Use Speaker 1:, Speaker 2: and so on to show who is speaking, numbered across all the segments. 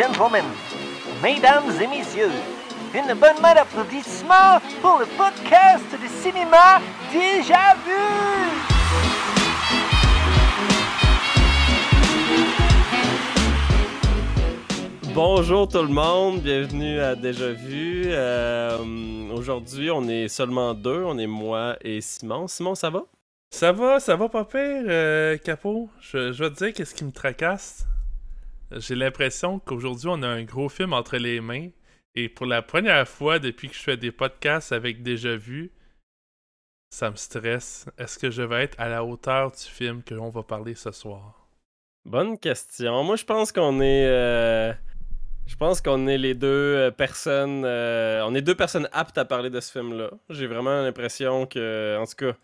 Speaker 1: gentlemen, mesdames et messieurs, une bonne main d'applaudissements pour le podcast de cinéma Déjà Vu!
Speaker 2: Bonjour tout le monde, bienvenue à Déjà Vu. Euh, Aujourd'hui, on est seulement deux, on est moi et Simon. Simon, ça va?
Speaker 3: Ça va, ça va pas pire, euh, Capot. Je, je vais te dire qu'est-ce qui me tracasse. J'ai l'impression qu'aujourd'hui, on a un gros film entre les mains. Et pour la première fois depuis que je fais des podcasts avec Déjà Vu, ça me stresse. Est-ce que je vais être à la hauteur du film que l'on va parler ce soir?
Speaker 2: Bonne question. Moi, je pense qu'on est... Euh, je pense qu'on est les deux euh, personnes. euh, on est deux personnes aptes à parler de ce film-là. J'ai vraiment l'impression que, en tout cas,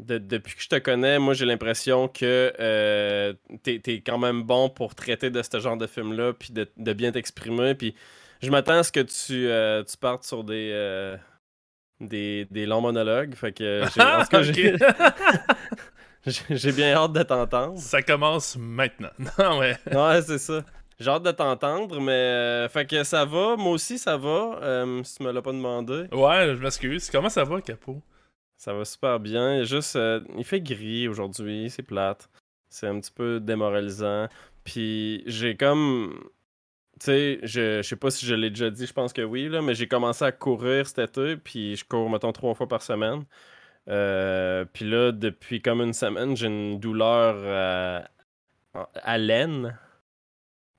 Speaker 2: de- depuis que je te connais, moi j'ai l'impression que euh, t'es es quand même bon pour traiter de ce genre de film-là, puis de, de bien t'exprimer. Puis je m'attends à ce que tu, euh, tu partes sur des, euh, des, des longs monologues. Fait que, j'ai- en tout cas, j'ai- bien hâte de t'entendre.
Speaker 3: Ça commence maintenant. Non, mais.
Speaker 2: Ouais, c'est ça. J'ai hâte de t'entendre, mais euh, fait que ça va. Moi aussi, ça va. euh, si tu me l'as pas demandé,
Speaker 3: Ouais, je m'excuse. Comment ça va, Capot?
Speaker 2: Ça va super bien. Il Juste, euh, il fait gris aujourd'hui, c'est plate. C'est un petit peu démoralisant. Puis j'ai comme, tu sais, je, je sais pas si je l'ai déjà dit. Je pense que oui là, mais j'ai commencé à courir cet été, puis je cours mettons trois fois par semaine. Euh, puis là, depuis comme une semaine, j'ai une douleur euh, à l'aine.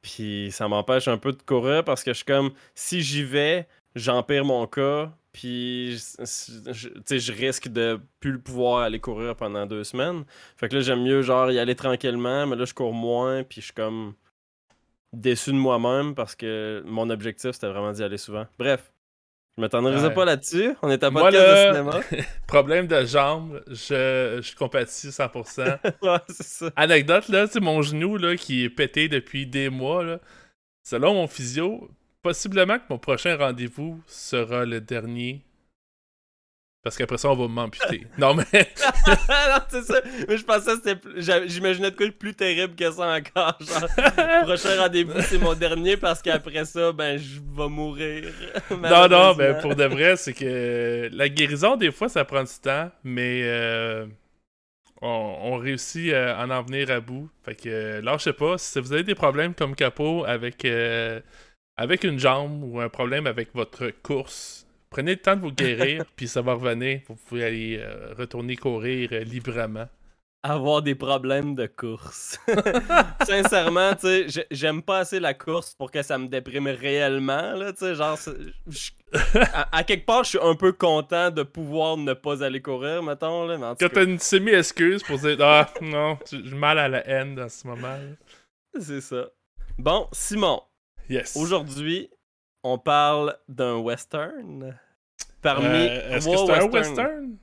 Speaker 2: Puis ça m'empêche un peu de courir parce que je suis comme, si j'y vais, j'empire mon cas. Puis, je- je- tu sais, je risque de plus pouvoir aller courir pendant deux semaines. Fait que là, j'aime mieux, genre, y aller tranquillement, mais là, je cours moins, puis je suis comme déçu de moi-même parce que mon objectif, c'était vraiment d'y aller souvent. Bref, je m'attendrai
Speaker 3: Ouais.
Speaker 2: pas là-dessus. On est à
Speaker 3: Moi,
Speaker 2: podcast de cinéma.
Speaker 3: Problème de jambe, je, je compatis 100%.
Speaker 2: ouais, c'est ça.
Speaker 3: Anecdote, là, tu sais, mon genou, là, qui est pété depuis des mois, là, selon mon physio, possiblement que mon prochain rendez-vous sera le dernier. Parce qu'après ça, on va m'amputer. non, mais...
Speaker 2: non, c'est ça. Mais je pensais que c'était. plus- J'imaginais de quoi de plus terrible que ça encore. Genre, prochain rendez-vous, c'est mon dernier parce qu'après ça, ben, je vais mourir.
Speaker 3: non, non, ben,
Speaker 2: Malheureusement.
Speaker 3: pour de vrai, c'est que la guérison, des fois, ça prend du temps, mais euh, on, on réussit à en en venir à bout. Fait que, euh, lâchez pas. Si vous avez des problèmes comme Capot avec, euh, avec une jambe ou un problème avec votre course, prenez le temps de vous guérir, puis ça va revenir. Vous pouvez aller euh, retourner courir euh, librement.
Speaker 2: Avoir des problèmes de course. Sincèrement, tu sais, j'ai- j'aime pas assez la course pour que ça me déprime réellement, là, tu sais, genre, à, à quelque part, je suis un peu content de pouvoir ne pas aller courir, mettons, là, mais
Speaker 3: Quand t'as une semi-excuse pour dire Ah, non, j'ai mal à la haine dans ce moment.
Speaker 2: c'est ça. Bon, Simon,
Speaker 3: Yes.
Speaker 2: Aujourd'hui, on parle d'un western. Parmi
Speaker 3: Euh, Est-ce que c'est un western?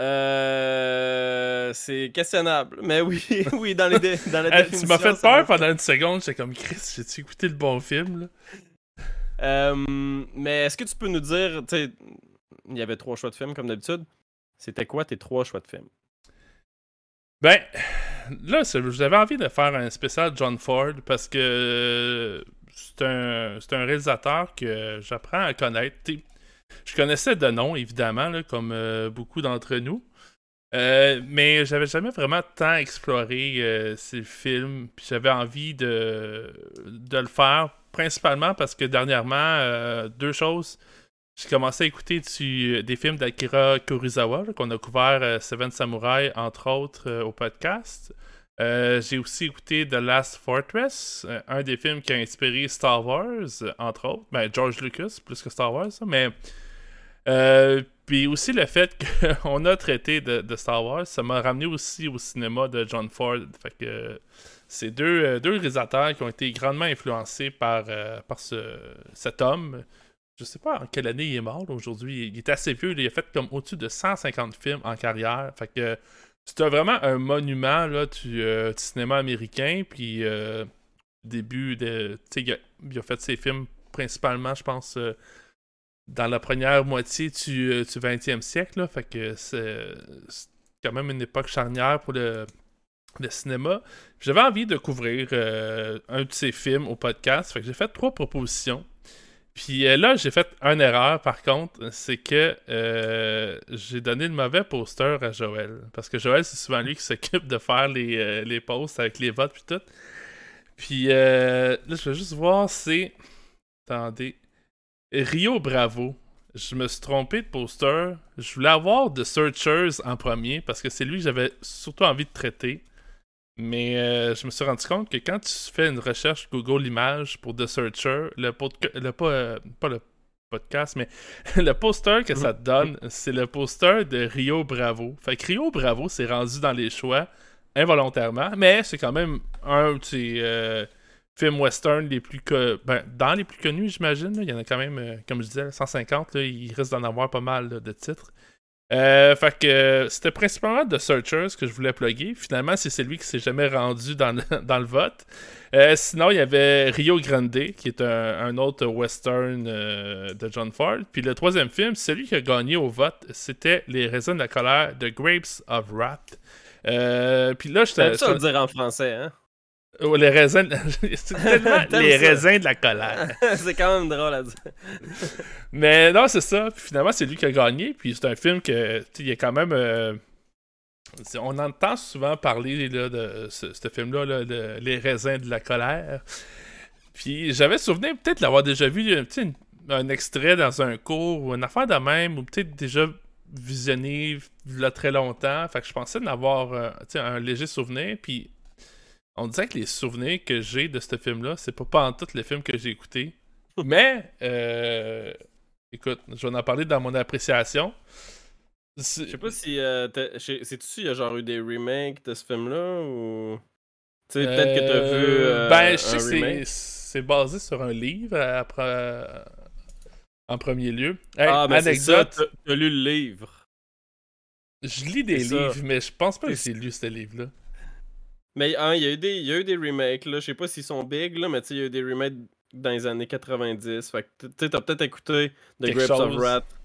Speaker 2: Euh, c'est questionnable, mais oui, oui, dans, les dé- dans la
Speaker 3: tu m'as fait peur pendant une seconde. J'étais comme Chris, j'ai-tu écouté le bon film? Là?
Speaker 2: Euh, mais est-ce que tu peux nous dire, tu sais, il y avait trois choix de films comme d'habitude. C'était quoi tes trois choix de films?
Speaker 3: Ben, là, j'avais envie de faire un spécial John Ford parce que euh, c'est un, un réalisateur que j'apprends à connaître. Je connaissais de nom, évidemment, comme euh, beaucoup d'entre nous. Euh, mais j'avais jamais vraiment tant exploré euh, ces films. Puis j'avais envie de, de le faire, principalement parce que dernièrement, euh, deux choses. J'ai commencé à écouter du- des films d'Akira Kurosawa, qu'on a couvert euh, Seven Samurai, entre autres, euh, au podcast. Euh, J'ai aussi écouté The Last Fortress, euh, un des films qui a inspiré Star Wars, euh, entre autres. Ben, George Lucas, plus que Star Wars, mais... Euh, puis aussi le fait qu'on a traité de, Star Wars, ça m'a ramené aussi au cinéma de John Ford. Fait que euh, c'est deux, euh, deux réalisateurs qui ont été grandement influencés par, euh, par ce, cet homme. Je sais pas en quelle année il est mort aujourd'hui. Il est assez vieux. Il a fait comme au-dessus de 150 films en carrière. Fait que c'est vraiment un monument là, du, euh, cinéma américain. Puis euh, début de. Il, a- a fait ses films principalement, je pense, euh, dans la première moitié du, du 20e siècle. Fait que c'est quand même une époque charnière pour le de cinéma. J'avais envie de couvrir un de ses films au podcast. Fait que j'ai fait trois propositions. Puis euh, là, j'ai fait une erreur par contre, c'est que euh, j'ai donné le mauvais poster à Joël. Parce que Joël, c'est souvent lui qui s'occupe de faire les, les posts avec les votes puis tout. Puis là, je vais juste voir, c'est. Attendez. Rio Bravo. Je me suis trompé de poster. Je voulais avoir The Searchers en premier parce que c'est lui que j'avais surtout envie de traiter. Mais euh, je me suis rendu compte que quand tu fais une recherche Google Images pour The Searcher, le, le pas, euh, pas le podcast, mais le poster que ça te donne, c'est le poster de Rio Bravo. Fait que Rio Bravo s'est rendu dans les choix involontairement, mais c'est quand même un de ces euh, films western les plus que ben, dans les plus connus, j'imagine. Il y en a quand même, comme je disais, 150. il risque d'en avoir pas mal de titres. Euh, fait que c'était principalement The Searchers que je voulais plugger. Finalement, c'est celui qui s'est jamais rendu dans le, dans le vote. Euh, sinon, il y avait Rio Grande, qui est un, autre western euh, de John Ford. Puis le troisième film, celui qui a gagné au vote, c'était Les raisins de la colère, The Grapes of Wrath. puis là, je
Speaker 2: ça le dire en français, hein?
Speaker 3: Oh, les raisins, les raisins de la colère.
Speaker 2: c'est quand même drôle à dire.
Speaker 3: Mais non, c'est ça. finalement, c'est lui qui a gagné. Puis c'est un film que, il est quand même. Euh, on entend souvent parler de ce, film-là, de Les raisins de la colère. Puis j'avais souvenir peut-être l'avoir déjà vu, un extrait dans un cours ou une affaire de même, ou peut-être déjà visionné a très longtemps. Fait que je pensais d'avoir avoir euh, un léger souvenir. Puis on dirait que les souvenirs que j'ai de ce film-là, c'est pas pas en tout les films que j'ai écoutés. Mais, euh, écoute, je vais en parler dans mon appréciation.
Speaker 2: Je sais pas si. Euh, Sais-tu s'il y a genre eu des remakes de ce film-là ou. Tu sais, peut-être que t'as vu. Euh,
Speaker 3: ben, je sais que c'est basé sur un livre après, en premier lieu.
Speaker 2: ah, mais anecdote. T'as lu le livre.
Speaker 3: Je lis des livres, mais je pense pas que j'ai lu ce livre-là.
Speaker 2: Mais hein, il, y a eu des, il y a eu des remakes, là. Je sais pas s'ils sont big, là, mais tu sais, il y a eu des remakes dans les années 90. Fait que tu t'as peut-être écouté The Grapes of Wrath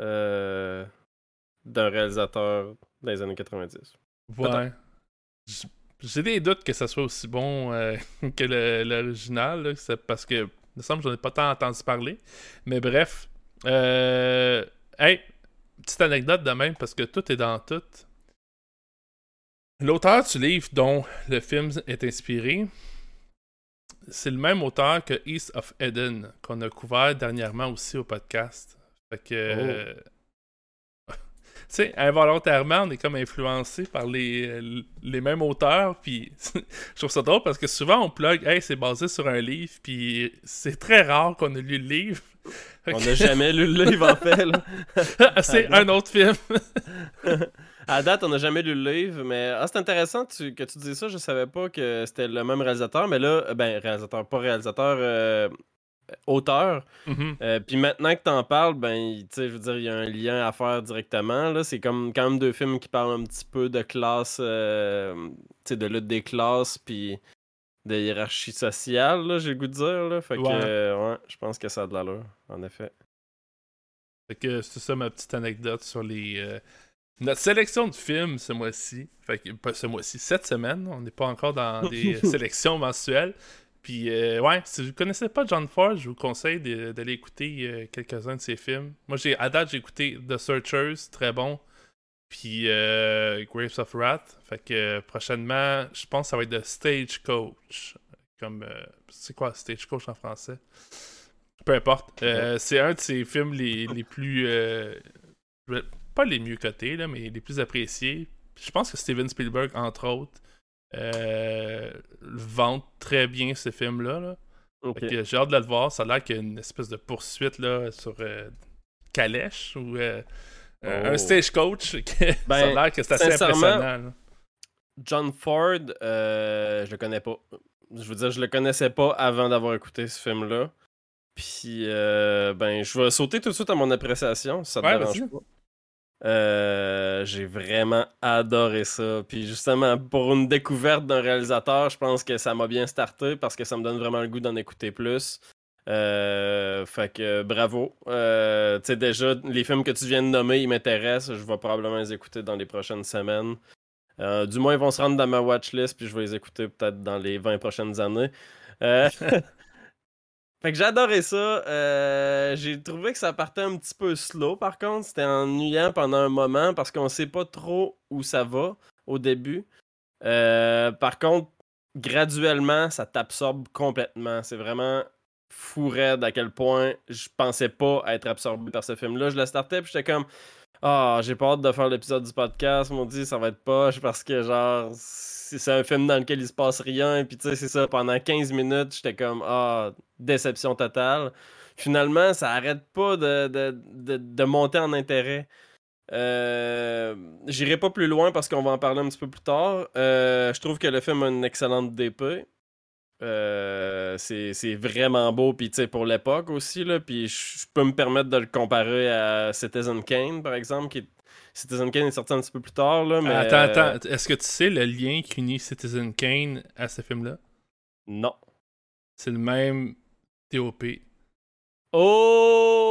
Speaker 2: euh, d'un réalisateur dans les années 90.
Speaker 3: Ouais. J'ai des doutes que ça soit aussi bon euh, que l'original, parce que, il me semble que j'en ai pas tant entendu parler. Mais bref. Euh, hey, petite anecdote de même, parce que tout est dans tout. L'auteur du livre dont le film est inspiré, c'est le même auteur que East of Eden, qu'on a couvert dernièrement aussi au podcast. Fait que. Oh. tu sais, involontairement, on est comme influencé par les, les mêmes auteurs, puis je trouve ça drôle parce que souvent on plug, hey, c'est basé sur un livre, puis c'est très rare qu'on ait lu le livre.
Speaker 2: On n'a jamais lu le livre en fait.
Speaker 3: c'est un autre film.
Speaker 2: À date, on n'a jamais lu le livre, mais ah, c'est intéressant que tu dis ça. Je savais pas que c'était le même réalisateur, mais là, euh, ben, réalisateur, pas réalisateur, euh, auteur.
Speaker 3: Mm-hmm.
Speaker 2: Euh, puis maintenant que tu en parles, ben, tu sais, je veux dire, il y a un lien à faire directement. Là, c'est comme quand même deux films qui parlent un petit peu de classe, tu sais, de lutte des classes, puis de hiérarchie sociale, j'ai le goût de dire. Là. Fait que, ouais, je pense que ça a de l'allure, en effet.
Speaker 3: Fait que c'est ça ma petite anecdote sur les notre sélection de films ce mois-ci, fait que, pas ce mois-ci, cette semaine, on n'est pas encore dans des sélections mensuelles. Puis, euh, ouais, si vous ne connaissez pas John Ford, je vous conseille d'aller écouter euh, quelques-uns de ses films. Moi, j'ai à date, j'ai écouté The Searchers, très bon. Puis, euh, Graves of Wrath. Fait que prochainement, je pense que ça va être The Stagecoach. Comme, c'est quoi Stagecoach en français? Peu importe. c'est un de ses films les, les plus pas les mieux cotés, là, mais les plus appréciés. Je pense que Steven Spielberg, entre autres, euh, vante très bien ce film-là. Là. J'ai hâte de le voir. Ça a l'air qu'il y a une espèce de poursuite là, sur euh, Calèche ou euh, un oh. stagecoach. ça a ben, l'air que c'est assez impressionnant.
Speaker 2: John Ford, je le connais pas. Je veux dire, je le connaissais pas avant d'avoir écouté ce film-là. Puis, ben, je vais sauter tout de suite à mon appréciation, ça te dérange pas. Euh, j'ai vraiment adoré ça. Puis justement, pour une découverte d'un réalisateur, je pense que ça m'a bien starté parce que ça me donne vraiment le goût d'en écouter plus. Euh, fait que bravo. Euh, tu sais, déjà, les films que tu viens de nommer, ils m'intéressent. Je vais probablement les écouter dans les prochaines semaines. Du moins, ils vont se rendre dans ma watchlist, puis je vais les écouter peut-être dans les 20 prochaines années. Euh, fait que adoré ça. Euh, j'ai trouvé que ça partait un petit peu slow, par contre. C'était ennuyant pendant un moment parce qu'on sait pas trop où ça va au début. par contre, graduellement, ça t'absorbe complètement. C'est vraiment fou raide à quel point je pensais pas être absorbé par ce film-là. Je le startais puis j'étais comme Ah, j'ai pas hâte de faire l'épisode du podcast, m'ont dit ça va être poche parce que genre c'est un film dans lequel il se passe rien, puis tu sais, c'est ça, pendant 15 minutes, j'étais comme Ah, déception totale. Finalement, ça arrête pas de, de, monter en intérêt. Euh, J'irai pas plus loin parce qu'on va en parler un petit peu plus tard. Euh, je trouve que le film a une excellente DP. Euh, c'est vraiment beau, puis tu sais, pour l'époque aussi, là, puis je peux me permettre de le comparer à Citizen Kane, par exemple, qui Citizen Kane est sorti un petit peu plus tard, là, mais...
Speaker 3: Attends, attends, est-ce que tu sais le lien qui unit Citizen Kane à ce film-là?
Speaker 2: Non.
Speaker 3: C'est le même DOP.
Speaker 2: Oh!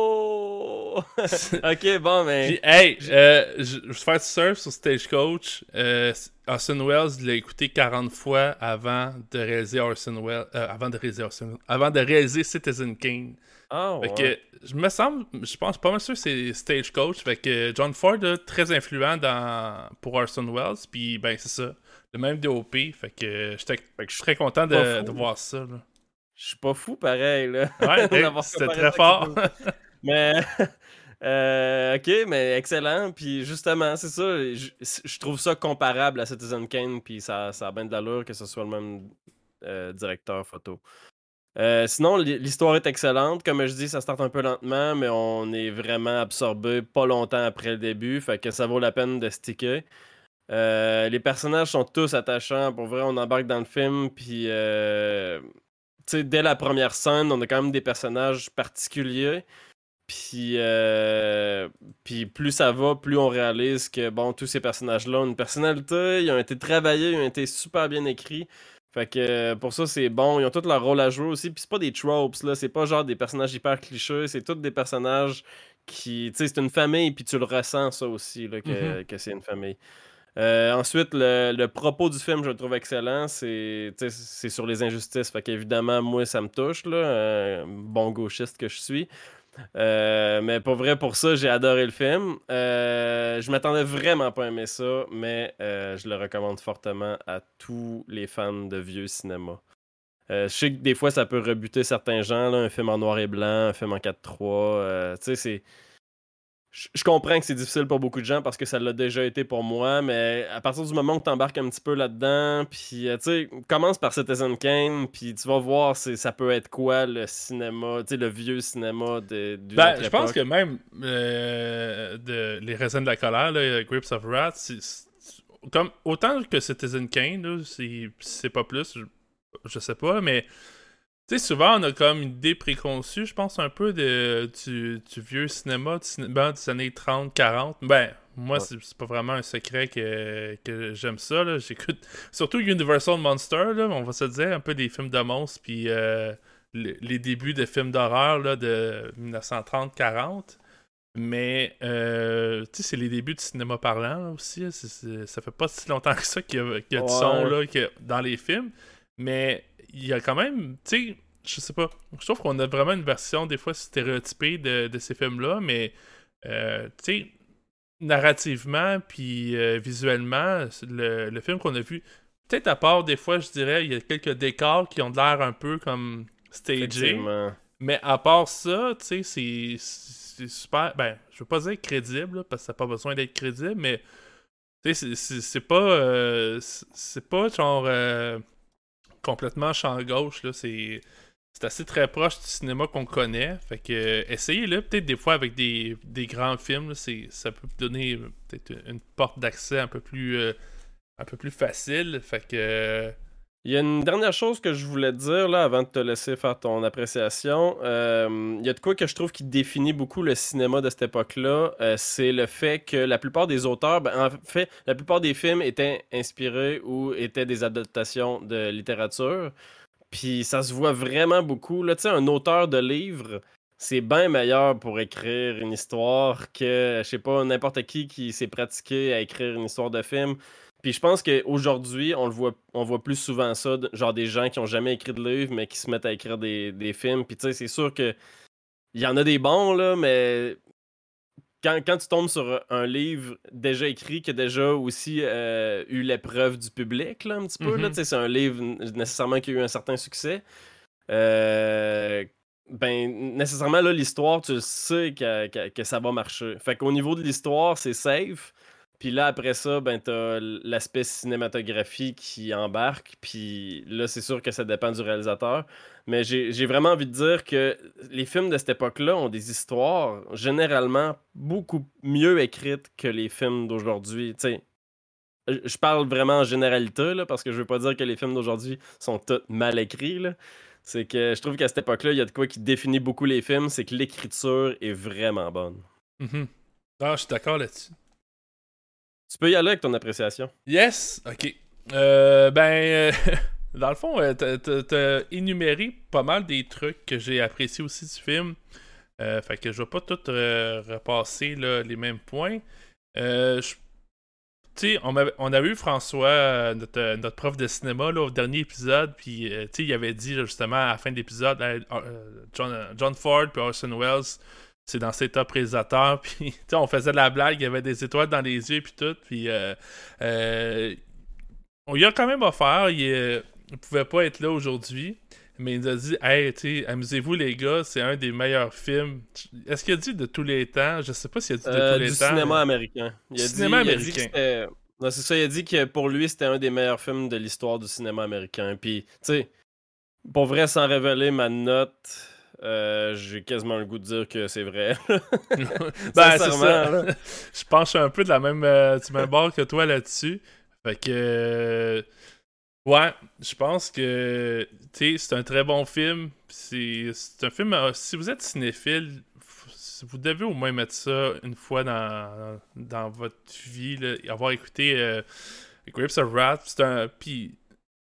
Speaker 2: ok, bon, mais.
Speaker 3: hey, euh, je vais faire du surf sur Stagecoach. Euh, Orson Welles l'a écouté 40 fois avant de réaliser Orson Welles. Euh, avant de réaliser Orson Avant de réaliser Citizen Kane.
Speaker 2: Ah,
Speaker 3: ouais. que, je me semble, je pense pas mal sûr que c'est Stagecoach. Fait que John Ford, est très influent dans, pour Orson Welles. Puis, ben, c'est ça. Le même DOP. Fait que j'étais très content de, de, voir ça. Là.
Speaker 2: Je suis pas fou pareil, là.
Speaker 3: Ouais, c'était très fort.
Speaker 2: mais. Euh, ok, mais excellent. Puis justement, c'est ça. Je, trouve ça comparable à Citizen Kane. Puis ça, ça a bien de l'allure que ce soit le même euh, directeur photo. Euh, sinon, l'histoire est excellente. Comme je dis, ça start un peu lentement, mais on est vraiment absorbé pas longtemps après le début. Fait que ça vaut la peine de sticker. les personnages sont tous attachants. Pour vrai, on embarque dans le film. Puis dès la première scène, on a quand même des personnages particuliers. Puis, euh, puis plus ça va, plus on réalise que bon, tous ces personnages-là ont une personnalité, ils ont été travaillés, ils ont été super bien écrits. Fait que pour ça, c'est bon. Ils ont tous leur rôle à jouer aussi. Puis c'est pas des tropes, là. C'est pas genre des personnages hyper clichés. C'est tous des personnages qui. Tu sais, c'est une famille, puis tu le ressens, ça aussi, là, que, mm-hmm. que c'est une famille. Euh, ensuite, le, propos du film, je le trouve excellent. C'est sur les injustices. Fait qu'évidemment, moi, ça me touche, là, euh, bon gauchiste que je suis. Euh, mais pour vrai, pour ça, j'ai adoré le film. je m'attendais vraiment pas à aimer ça, mais je le recommande fortement à tous les fans de vieux cinéma. je sais que des fois, ça peut rebuter certains gens, un film en noir et blanc, un film en 4-3. tu sais, c'est je comprends que c'est difficile pour beaucoup de gens parce que ça l'a déjà été pour moi, mais à partir du moment où tu embarques un petit peu là-dedans, puis euh, tu sais, commence par Citizen Kane, puis tu vas voir ça peut être quoi le cinéma, tu sais, le vieux cinéma de,
Speaker 3: du. Ben, je pense que même euh, de Les raisins de la colère, là, Grips of Wrath, comme autant que Citizen Kane, c'est pas plus, je, je sais pas, mais tu sais, souvent, on a comme une idée préconçue, je pense, un peu de, du, vieux cinéma, du cinéma des années 30-40. Ben, moi, c'est pas vraiment un secret que, que j'aime ça. J'écoute surtout Universal Monster, là, on va se dire, un peu des films de monstres, puis euh, les débuts de films d'horreur de 1930-40. Mais, euh, tu sais, c'est les débuts du cinéma parlant aussi. ça fait pas si longtemps que ça qu'il y a, du son là, dans les films. Mais il y a quand même, tu sais, je sais pas. Je trouve qu'on a vraiment une version des fois stéréotypée de, de ces films-là, mais euh, tu sais, narrativement puis euh, visuellement, le, le film qu'on a vu, peut-être à part des fois, je dirais, il y a quelques décors qui ont l'air un peu comme stagés. Mais à part ça, tu sais, c'est super. Ben, je veux pas dire crédible, parce que ça n'a pas besoin d'être crédible, mais tu sais, c'est pas. Euh, c'est pas genre complètement champ gauche. Là, c'est, assez très proche du cinéma qu'on connaît. Fait que essayez-le. Peut-être des fois avec des, grands films, ça peut donner peut-être une porte d'accès un peu plus euh, un peu plus facile. Fait que.
Speaker 2: Il y a une dernière chose que je voulais te dire là, avant de te laisser faire ton appréciation. Euh, il y a de quoi que je trouve qui définit beaucoup le cinéma de cette époque-là. Euh, c'est le fait que la plupart des auteurs, ben, en fait, la plupart des films étaient inspirés ou étaient des adaptations de littérature. Puis ça se voit vraiment beaucoup. Là, un auteur de livre, c'est bien meilleur pour écrire une histoire que, je sais pas, n'importe qui qui s'est pratiqué à écrire une histoire de film. Puis je pense qu'aujourd'hui, on le voit, on voit plus souvent ça, genre des gens qui ont jamais écrit de livre, mais qui se mettent à écrire des, des films. Puis tu sais, c'est sûr que il y en a des bons, là, mais quand, quand, tu tombes sur un livre déjà écrit qui a déjà aussi euh, eu l'épreuve du public, là, un petit peu, là, mm-hmm. c'est un livre nécessairement qui a eu un certain succès. Euh, ben, nécessairement, là, l'histoire, tu sais que, que, ça va marcher. Fait qu'au niveau de l'histoire, c'est safe. Puis là, après ça, ben, t'as l'aspect cinématographie qui embarque. Puis là, c'est sûr que ça dépend du réalisateur. Mais j'ai vraiment envie de dire que les films de cette époque-là ont des histoires généralement beaucoup mieux écrites que les films d'aujourd'hui. Je parle vraiment en généralité, là, parce que je veux pas dire que les films d'aujourd'hui sont tous mal écrits. C'est que je trouve qu'à cette époque-là, il y a de quoi qui définit beaucoup les films, c'est que l'écriture est vraiment bonne.
Speaker 3: Mm Ah, je suis d'accord là-dessus.
Speaker 2: Tu peux y aller avec ton appréciation.
Speaker 3: Yes, ok. Euh, ben, euh, dans le fond, euh, t'as énuméré pas mal des trucs que j'ai apprécié aussi du film. fait que je vais pas tout repasser les mêmes points. Je sais, on, a eu François, euh, euh, notre, prof de cinéma, là, au dernier épisode, puis euh, il avait dit justement à la fin de l'épisode, John, Ford puis Orson Welles, c'est dans ses top réalisateurs, puis on faisait de la blague, il y avait des étoiles dans les yeux, puis tout, puis on y a quand même offert, il, il pouvait pas être là aujourd'hui. Mais il nous a dit, hey, tu amusez-vous les gars, c'est un des meilleurs films. Est-ce qu'il a dit de tous les temps? Je sais pas s'il a dit de tous les
Speaker 2: du
Speaker 3: temps.
Speaker 2: cinéma américain.
Speaker 3: Il a cinéma dit, américain.
Speaker 2: non, c'est ça, il a dit que pour lui, c'était un des meilleurs films de l'histoire du cinéma américain. Puis, tu sais, pour vrai, sans révéler ma note, euh, j'ai quasiment le goût de dire que c'est vrai.
Speaker 3: ben, c'est ça. Je pense un peu de la même, euh, du même bord que toi là-dessus. Fait que. Ouais, je pense que c'est un très bon film. C'est un film, euh, si vous êtes cinéphile, vous devez au moins mettre ça une fois dans, dans votre vie, là, avoir écouté euh, Grips of Wrath. Puis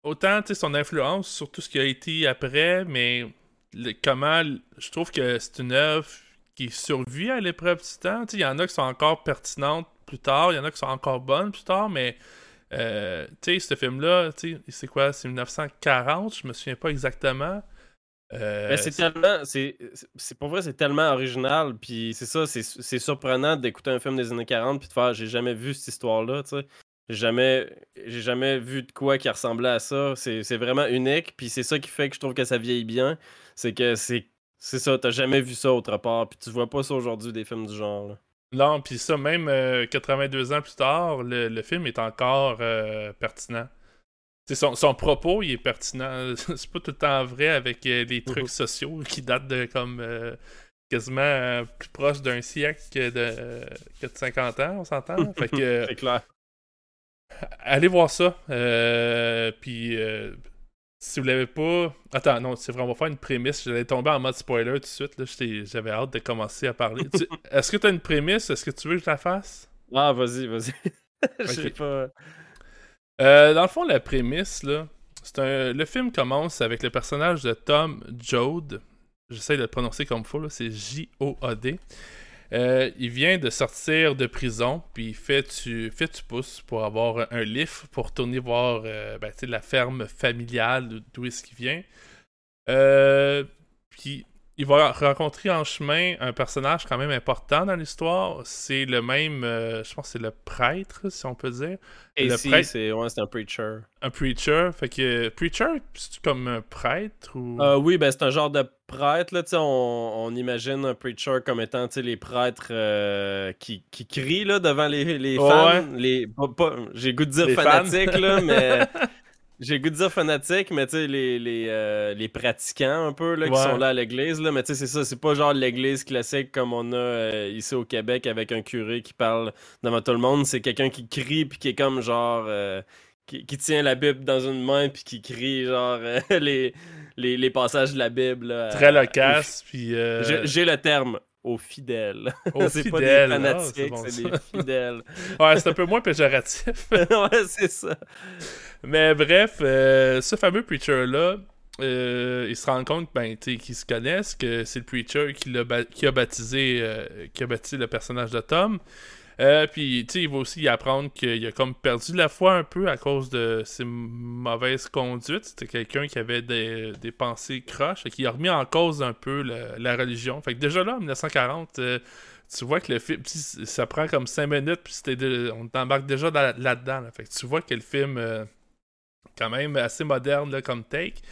Speaker 3: autant son influence sur tout ce qui a été après, mais comment je trouve que c'est une œuvre qui survit à l'épreuve du temps. Il y en a qui sont encore pertinentes plus tard, il y en a qui sont encore bonnes plus tard, mais euh, ce film-là, c'est quoi? C'est 1940, je me souviens pas exactement.
Speaker 2: Euh, ben, c'est tellement. C'est, pour vrai, c'est tellement original. Puis c'est ça, c'est, surprenant d'écouter un film des années 40 puis de faire j'ai jamais vu cette histoire-là, tu sais. J'ai jamais, j'ai jamais vu de quoi qui ressemblait à ça. C'est, vraiment unique. Puis c'est ça qui fait que je trouve que ça vieillit bien. C'est que c'est, c'est ça, t'as jamais vu ça autre part. Puis tu vois pas ça aujourd'hui des films du genre. Là.
Speaker 3: Non, puis ça, même 82 euh, ans plus tard, le, film est encore euh, pertinent. Son, son, propos, il est pertinent. c'est pas tout le temps vrai avec euh, des trucs mhm. sociaux qui datent de comme quasiment plus proche d'un siècle que de, que de 50 ans, on s'entend.
Speaker 2: c'est clair.
Speaker 3: Allez voir ça. puis si vous l'avez pas. Attends, non, c'est vraiment faire une prémisse. J'allais tomber en mode spoiler tout de suite. Là. J'avais hâte de commencer à parler. Est-ce que tu as une prémisse? Est-ce que tu veux que je la fasse?
Speaker 2: Ah, vas-y, vas-y. Je sais pas.
Speaker 3: Euh, dans le fond, la prémisse, là, c'est un... le film commence avec le personnage de Tom Jode. J'essaie de le prononcer comme il faut, c'est J-O-A-D. Euh, il vient de sortir de prison, puis il fait tu, fait tu pousses pour avoir un lift pour tourner voir euh, ben, la ferme familiale d'où est-ce qu'il vient. Euh, puis il va rencontrer en chemin un personnage quand même important dans l'histoire. C'est le même, je pense que c'est le prêtre, si on peut dire.
Speaker 2: Et le prêtre, c'est ouais, un preacher.
Speaker 3: Un preacher, fait que preacher, c'est comme un prêtre ou?
Speaker 2: Oui, ben c'est un genre de prêtre là, on, on imagine un preacher comme étant les prêtres euh, qui, qui crient là, devant les, les fans, les j'ai goût de dire fanatiques là, mais J'ai goût de dire fanatique, mais tu sais, les, les, euh, les, pratiquants un peu là, qui sont là à l'église, là, mais tu sais, c'est ça, c'est pas genre l'église classique comme on a euh, ici au Québec avec un curé qui parle devant tout le monde. C'est quelqu'un qui crie puis qui est comme genre. Qui, qui, tient la Bible dans une main puis qui crie genre les, les, les, passages de la Bible.
Speaker 3: Très loquace, puis.
Speaker 2: J'ai le terme aux fidèles.
Speaker 3: c'est pas des
Speaker 2: fanatiques, ah, c'est des fidèles.
Speaker 3: ouais, c'est un peu moins péjoratif.
Speaker 2: ouais, c'est ça.
Speaker 3: Mais bref, euh, ce fameux preacher-là, euh, il se rend compte ben, qu'ils se connaissent, que c'est le preacher qui, a, qui a baptisé euh, qui a baptisé le personnage de Tom. Euh, puis, tu sais, il va aussi apprendre qu'il a comme perdu la foi un peu à cause de ses mauvaises conduites. C'était quelqu'un qui avait des, des, pensées croches et qui a remis en cause un peu la, religion. Fait que déjà là, en 1940, euh, tu vois que le film, ça prend comme 5 minutes, puis on t'embarque déjà là-dedans. Fait que tu vois que le film, euh, quand même assez moderne comme take.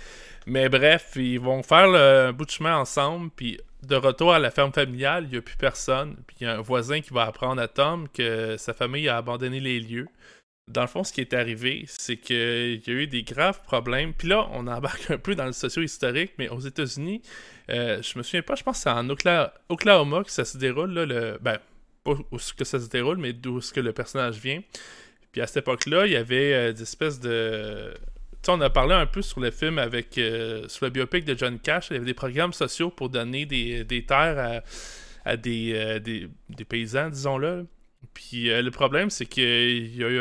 Speaker 3: Mais bref, ils vont faire le, bout de chemin ensemble, puis de retour à la ferme familiale, il n'y a plus personne. Puis il y a un voisin qui va apprendre à Tom que sa famille a abandonné les lieux. Dans le fond, ce qui est arrivé, c'est qu'il y a eu des graves problèmes. Puis là, on embarque un peu dans le socio-historique, mais aux États-Unis, euh, je me souviens pas, je pense que c'est en Oklahoma que ça se déroule, là, le... ben, pas où que ça se déroule, mais d'où ce que le personnage vient. Puis à cette époque-là, il y avait euh, des espèces de on a parlé un peu sur le film avec euh, sur le biopic de John Cash. Il y avait des programmes sociaux pour donner des, terres à, euh, des, des, paysans, disons-le. Puis euh, le problème, c'est qu'il y a eu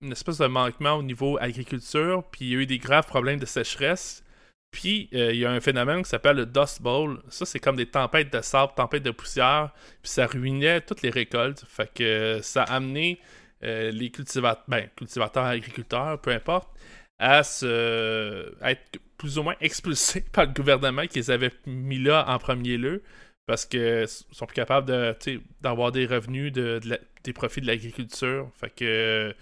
Speaker 3: une espèce de manquement au niveau agriculture, puis il y a eu des graves problèmes de sécheresse. Puis il y a un phénomène qui s'appelle le Dust Bowl. Ça, c'est comme des tempêtes de sable, tempêtes de poussière, puis ça ruinait toutes les récoltes. Fait que ça a amené les cultivateurs, ben, cultivateurs, agriculteurs, peu importe, à, se, être plus ou moins expulsés par le gouvernement qui les avait mis là en premier lieu parce qu'ils sont plus capables de, d'avoir des revenus de, des profits de l'agriculture. Fait que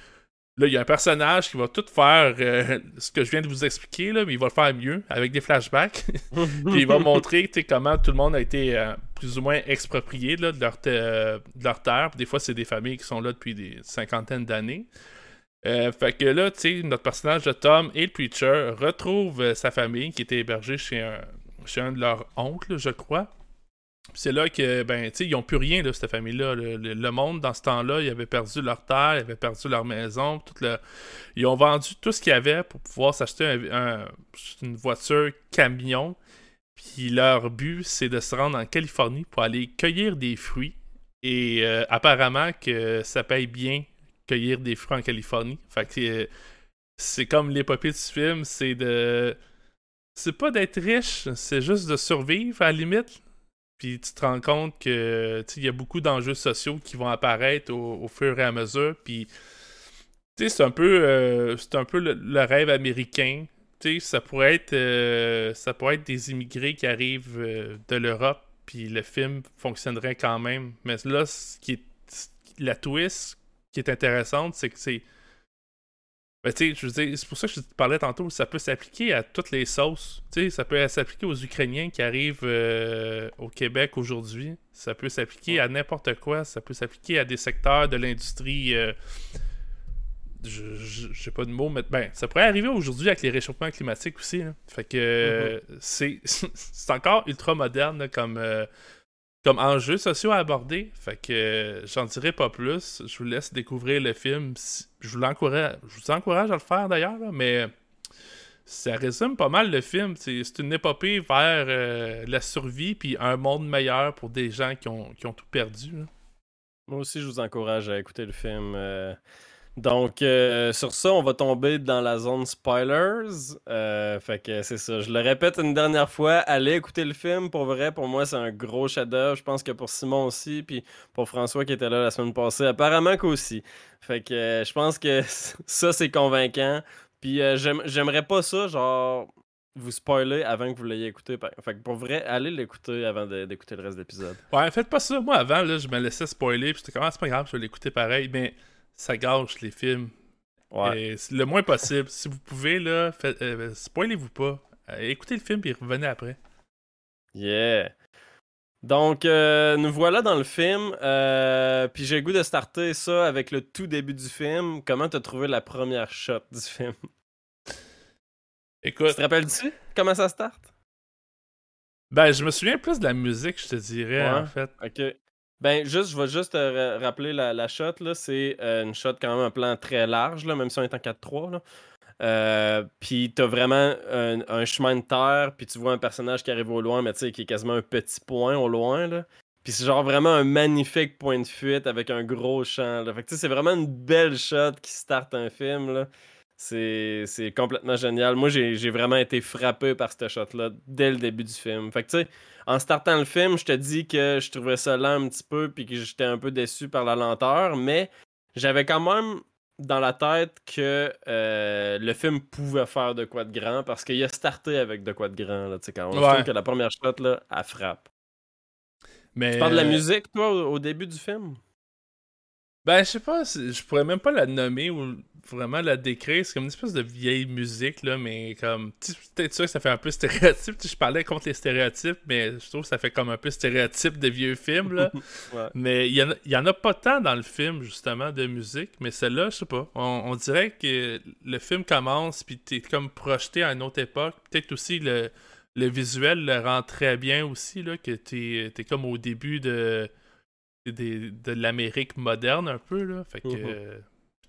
Speaker 3: là, il y a un personnage qui va tout faire euh, ce que je viens de vous expliquer, là, mais il va le faire mieux avec des flashbacks. Puis il va montrer comment tout le monde a été euh, plus ou moins exproprié de, de leur terre. Des fois, c'est des familles qui sont là depuis des cinquantaines d'années. Euh, fait que là, tu sais, notre personnage de Tom et le Preacher retrouve euh, sa famille qui était hébergée chez un, chez un de leurs oncles, je crois. c'est là que, ben, tu sais, ils n'ont plus rien, là, cette famille-là. Le, monde, dans ce temps-là, ils avaient perdu leur terre, ils avaient perdu leur maison. Tout le... Ils ont vendu tout ce qu'il y avait pour pouvoir s'acheter une voiture camion. Puis leur but, c'est de se rendre en Californie pour aller cueillir des fruits. Et euh, apparemment que ça paye bien cueillir des fruits en Californie. Fait que euh, c'est comme l'épopée du film, c'est de. C'est pas d'être riche, c'est juste de survivre à la limite. Puis tu te rends compte que il y a beaucoup d'enjeux sociaux qui vont apparaître au, fur et à mesure. Puis c'est un peu, euh, c'est un peu le, rêve américain. sais ça pourrait être, euh, ça pourrait être des immigrés qui arrivent de l'Europe, puis le film fonctionnerait quand même. Mais là, ce qui est la twist qui est intéressante, c'est que c'est. Ben, tu sais, je c'est pour ça que je te parlais tantôt, ça peut s'appliquer à toutes les sauces. Tu sais, ça peut s'appliquer aux Ukrainiens qui arrivent euh, au Québec aujourd'hui. Ça peut s'appliquer à n'importe quoi. Ça peut s'appliquer à des secteurs de l'industrie. Euh, je j'ai pas de mots, mais ben, ça pourrait arriver aujourd'hui avec les réchauffements climatiques aussi. Fait que mm-hmm. c'est, c'est encore ultra moderne comme, euh, comme enjeux sociaux à aborder. Fait que euh, j'en dirai pas plus. Je vous laisse découvrir le film. Je vous, encourage, je vous encourage à le faire d'ailleurs, mais ça résume pas mal le film. C'est une épopée vers euh, la survie puis un monde meilleur pour des gens qui ont, qui ont tout perdu.
Speaker 2: Moi aussi, je vous encourage à écouter le film. Euh, donc, euh, sur ça, on va tomber dans la zone spoilers. Euh, fait que c'est ça. Je le répète une dernière fois, allez écouter le film. Pour vrai, pour moi, c'est un gros chef-d'œuvre. Je pense que pour Simon aussi, puis pour François qui était là la semaine passée, apparemment qu'aussi. Fait que euh, je pense que ça, c'est convaincant. Puis j'aimerais pas ça, genre, vous spoiler avant que vous l'ayez écouté. Fait que pour vrai, allez l'écouter avant d'écouter le reste de l'épisode.
Speaker 3: Ouais, faites pas ça. Moi, avant, là, je me laissais spoiler, puis j'étais comme, ah, c'est pas grave, je vais l'écouter pareil. Mais ça gâche les films. Ouais. le moins possible. si vous pouvez, là, euh, spoilez-vous pas. Euh, écoutez le film et revenez après.
Speaker 2: Yeah. Donc, euh, nous voilà dans le film. puis j'ai le goût de starter ça avec le tout début du film. Comment t'as trouvé la première shot du film?
Speaker 3: Écoute.
Speaker 2: Tu te rappelles-tu comment ça start?
Speaker 3: Ben, je me souviens plus de la musique, je te dirais, en fait.
Speaker 2: Ok. Ben, juste, je vais juste te rappeler la, la shot. C'est euh, une shot quand même un plan très large, là, même si on est en 4-3, là. Euh, puis t'as vraiment un, chemin de terre, puis tu vois un personnage qui arrive au loin, mais tu sais, qui est quasiment un petit point au loin, là. Puis c'est genre vraiment un magnifique point de fuite avec un gros champ, là. Fait que tu sais, c'est vraiment une belle shot qui starte un film, là. C'est complètement génial. Moi, j'ai vraiment été frappé par ce shot-là dès le début du film. Fait que, tu sais, en startant le film, je te dis que je trouvais ça lent un petit peu puis que j'étais un peu déçu par la lenteur, mais j'avais quand même dans la tête que euh, le film pouvait faire de quoi de grand parce qu'il a starté avec de quoi de grand. Là, tu sais, quand on
Speaker 3: Ouais.
Speaker 2: que la première shot, là, elle frappe.
Speaker 3: Mais,
Speaker 2: Tu parles de la
Speaker 3: euh,
Speaker 2: musique, toi, au, au début du film?
Speaker 3: Ben, je sais pas, je pourrais même pas la nommer ou vraiment la décrire. C'est comme une espèce de vieille musique, là, mais comme. Peut-être ça que ça fait un peu stéréotype. Je parlais contre les stéréotypes, mais je trouve que ça fait comme un peu stéréotype de vieux films, là.
Speaker 2: Ouais.
Speaker 3: Mais il y, en a- y en a pas tant dans le film, justement, de musique. Mais celle-là, je sais pas. On, on dirait que le film commence, puis t'es comme projeté à une autre époque. Peut-être aussi le, le visuel le rend très bien aussi, là, que t'es es comme au début de, des- de l'Amérique moderne, un peu, là. Fait que.
Speaker 2: Mhm.
Speaker 3: euh,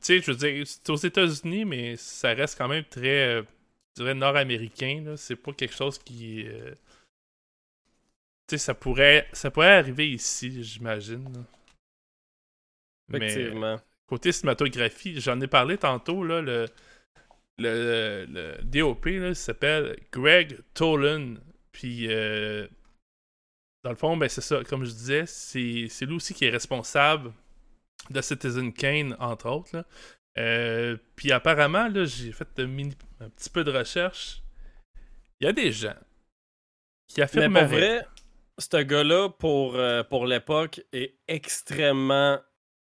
Speaker 3: tu sais, je veux dire, c'est aux États-Unis, mais ça reste quand même très, euh, je dirais, nord-américain. C'est pas quelque chose qui. euh, tu sais, ça pourrait, ça pourrait arriver ici, j'imagine. là. Mais
Speaker 2: Effectivement.
Speaker 3: côté cinématographie, j'en ai parlé tantôt, là, le, le, le DOP, là, s'appelle Greg Tolan. Puis, euh, dans le fond, ben, c'est ça, comme je disais, c'est c'est lui aussi qui est responsable de Citizen Kane, entre autres. Euh, puis apparemment, là, j'ai fait un, mini- un petit peu de recherche. Il y a des gens qui
Speaker 2: Mais
Speaker 3: affirment
Speaker 2: pour vrai, ce gars-là, pour, euh, pour l'époque, est extrêmement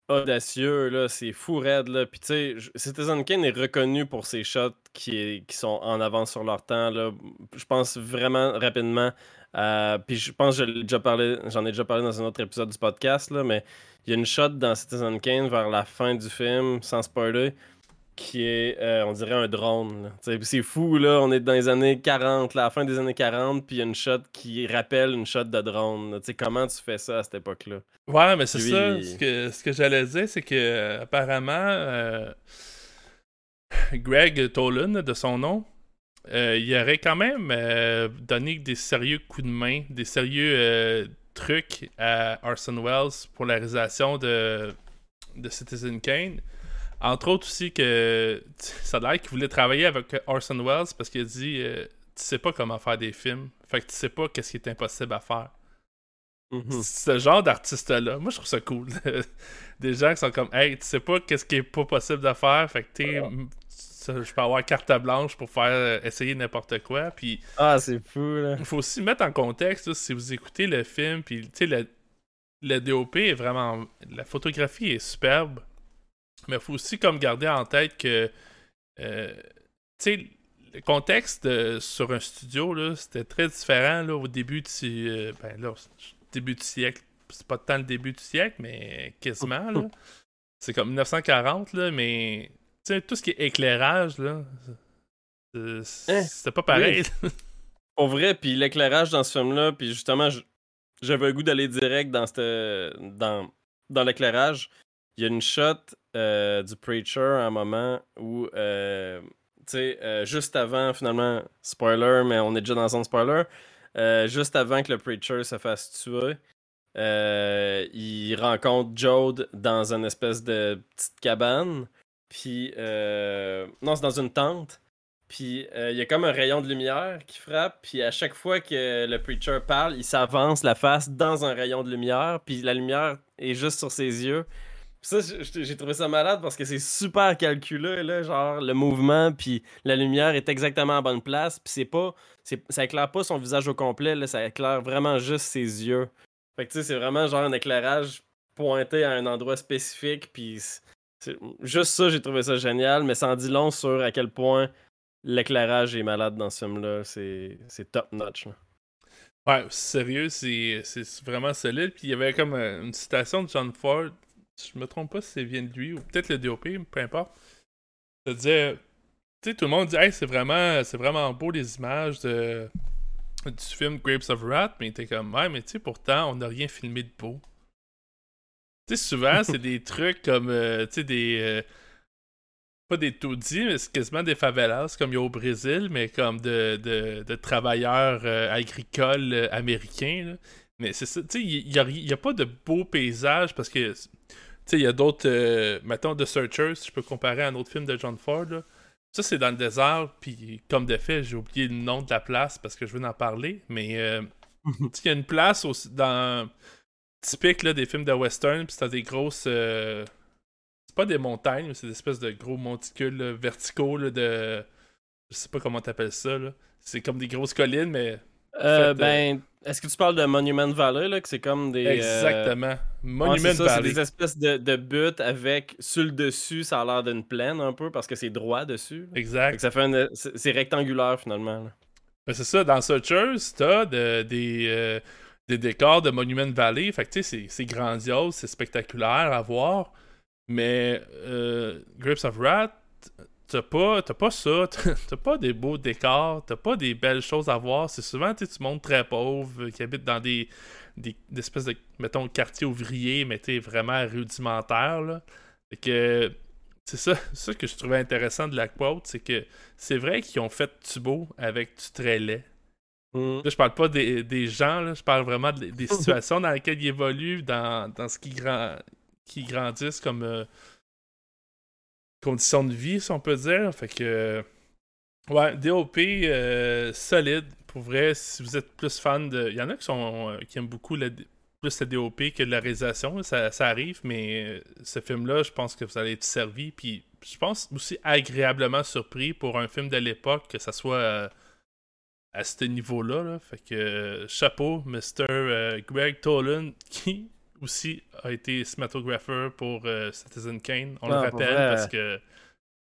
Speaker 2: audacieux. là. C'est fou raide. Là. Puis tu sais, j- Citizen Kane est reconnu pour ses shots qui, est- qui sont en avance sur leur temps. Là. Je pense vraiment rapidement. Euh, puis je pense que je l'ai déjà parlé, j'en ai déjà parlé dans un autre épisode du podcast, là, mais il y a une shot dans Citizen Kane vers la fin du film, sans spoiler, qui est, euh, on dirait un drone. C'est fou, là. On est dans les années 40, là, à la fin des années 40, puis il y a une shot qui rappelle une shot de drone. sais, comment tu fais ça à cette époque-là?
Speaker 3: Ouais, mais c'est ça. Ce que, ce que j'allais dire, c'est que euh, apparemment, euh, Greg Tolan, de son nom, euh, il aurait quand même euh, donné des sérieux coups de main, des sérieux euh, trucs à Orson Welles pour la réalisation de, de Citizen Kane. Entre autres aussi que ça a l'air qu'il voulait travailler avec Orson Welles parce qu'il a dit Tu sais pas comment faire des films, fait que tu sais pas qu'est-ce qui est impossible à faire
Speaker 2: Mhm.
Speaker 3: ce genre d'artiste-là, moi je trouve ça cool. Des gens qui sont comme, hey, tu sais pas qu'est-ce qui est pas possible de faire, fait que tu je peux avoir carte blanche pour faire euh, essayer n'importe quoi. Puis
Speaker 2: Ah, c'est fou, là.
Speaker 3: il faut aussi mettre en contexte, là, si vous écoutez le film, puis tu sais, le, le DOP est vraiment. La photographie est superbe, mais il faut aussi comme garder en tête que, euh, tu sais, le contexte de- sur un studio, là, c'était très différent là, au début du. euh, ben là, début du siècle. C'est pas tant le début du siècle, mais quasiment, là. C'est comme 1940, là, mais. Sais, tout ce qui est éclairage, là. c'est-
Speaker 2: Hein?
Speaker 3: C'était pas pareil.
Speaker 2: Pour vrai, puis l'éclairage dans ce film-là, puis justement, j'avais le goût d'aller direct dans, cette, dans, dans l'éclairage. Il y a une shot euh, du Preacher à un moment où, euh, tu sais, euh, juste avant, finalement, spoiler, mais on est déjà dans son spoiler, juste avant que le Preacher se fasse tuer, il rencontre Jode dans une espèce de petite cabane. Puis, euh, non, c'est dans une tente. Puis, euh, il y a comme un rayon de lumière qui frappe. Puis, à chaque fois que le preacher parle, il s'avance la face dans un rayon de lumière. Puis, la lumière est juste sur ses yeux. Puis ça, j'ai trouvé ça malade parce que c'est super calculé, là, genre le mouvement, puis la lumière est exactement à bonne place, puis c'est pas, ça éclaire pas son visage au complet, là, ça éclaire vraiment juste ses yeux. Fait que tu sais, c'est vraiment genre un éclairage pointé à un endroit spécifique, puis juste ça, j'ai trouvé ça génial, mais ça en dit long sur à quel point l'éclairage est malade dans ce film-là, c'est, top notch.
Speaker 3: Ouais, sérieux, c'est vraiment solide. Puis il y avait comme euh, une citation de John Ford, je me trompe pas si ça vient de lui, ou peut-être le DOP, peu importe. Ça disait, tu sais, tout le monde dit, hey, c'est vraiment, vraiment beau les images de, du film Grapes of Wrath, mais il était comme, ouais, mais tu sais, pourtant, on n'a rien filmé de beau. Tu sais, souvent, c'est des trucs comme, euh, tu sais, des. euh, pas des taudis, mais c'est quasiment des favelas, comme il y a au Brésil, mais comme de, de, de travailleurs euh, agricoles américains. là. Mais c'est ça, tu sais, il n'y a, y a pas de beaux paysages parce que, tu sais, il y a d'autres, mettons, The Searchers, si je peux comparer à un autre film de John Ford, là. Ça, c'est dans le désert, puis comme de fait, j'ai oublié le nom de la place parce que je veux en parler, mais euh, il y a une place aussi dans typique là, des films de western, puis c'est des grosses. Euh, c'est pas des montagnes, mais c'est des espèces de gros monticules verticaux là, de. Je sais pas comment t'appelles ça. Là. C'est comme des grosses collines, mais.
Speaker 2: Euh, ben, est-ce que tu parles de Monument Valley, là, que c'est comme des...
Speaker 3: Exactement. Monument Valley.
Speaker 2: C'est des espèces de, de buttes avec, sur le dessus, ça a l'air d'une plaine un peu, parce que c'est droit dessus.
Speaker 3: Exact.
Speaker 2: ça fait C'est rectangulaire, finalement.
Speaker 3: Ben, c'est ça, dans Searchers, t'as de, des, des décors de Monument Valley. Fait que c'est grandiose, c'est spectaculaire à voir. Mais euh, of Wrath, t'as pas, pas ça. T'as pas des beaux décors, t'as pas des belles choses à voir. C'est souvent tu monde très pauvre qui habite dans des, des, espèces de, mettons, quartiers ouvriers, mais tu vraiment rudimentaires. Là. Fait que c'est ça, ça que je trouvais intéressant de la quote, c'est que c'est vrai qu'ils ont fait beau avec du très. Mm. Là, je parle pas des, gens, là, je parle vraiment des situations dans lesquelles ils évoluent, dans, dans ce qui, grand, qui grandissent comme euh, conditions de vie, si on peut dire. Fait que. Ouais, DOP euh, solide. Pour vrai, si vous êtes plus fan de. Il y en a qui sont euh, qui aiment beaucoup plus la DOP que la réalisation. Ça, ça arrive, mais ce film-là, je pense que vous allez être servi. Puis je pense aussi agréablement surpris pour un film de l'époque, que ça soit à ce niveau-là. Fait que euh, chapeau, Mr. Euh, Greg Tolan, qui aussi a été cinématographeur pour euh, Citizen Kane. On le rappelle parce que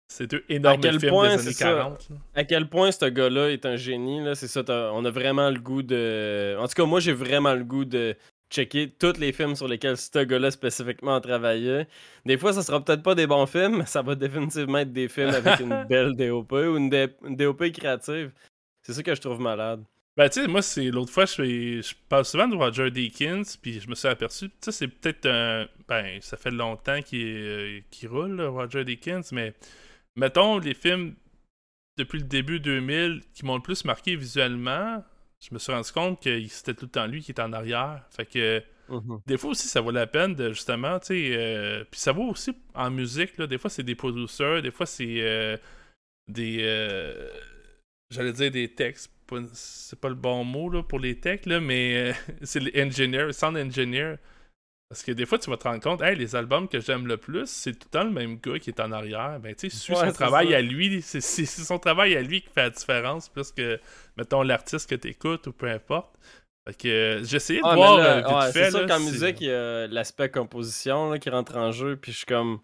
Speaker 3: c'est deux énormes films des années 40.
Speaker 2: À quel point ce gars-là est un génie, c'est ça. On a vraiment le goût de. En tout cas, moi, j'ai vraiment le goût de checker tous les films sur lesquels ce gars-là spécifiquement a travaillé. Des fois, ça sera peut-être pas des bons films, mais ça va définitivement être des films avec une belle DOP ou une DOP créative. C'est ça que je trouve malade.
Speaker 3: Ben, tu sais, moi, c'est l'autre fois, je, je parle souvent de Roger Deakins, puis je me suis aperçu, tu sais, c'est peut-être un. Ben, ça fait longtemps qu'il euh, roule, Roger Deakins, mais mettons les films depuis le début 2000 qui m'ont le plus marqué visuellement, je me suis rendu compte que c'était tout le temps lui qui était en arrière. Fait que. Mm-hmm. Des fois aussi, ça vaut la peine de justement, tu sais. Euh, puis ça vaut aussi en musique, là. Des fois, c'est des producers, des fois, c'est euh, des j'allais dire des textes, c'est pas le bon mot là, pour les textes, là, mais euh, c'est l'engineer, sound engineer. Parce que des fois, tu vas te rendre compte, hey, les albums que j'aime le plus, c'est tout le temps le même gars qui est en arrière. Ben, tu sais, suis son travail à lui, c'est son travail à lui qui fait la différence, plus que, mettons, l'artiste que tu écoutes ou peu importe. Fait que euh, j'ai essayé de voir euh, vite fait.
Speaker 2: C'est sûr qu'en musique, il y a l'aspect composition qui rentre en jeu, puis je suis comme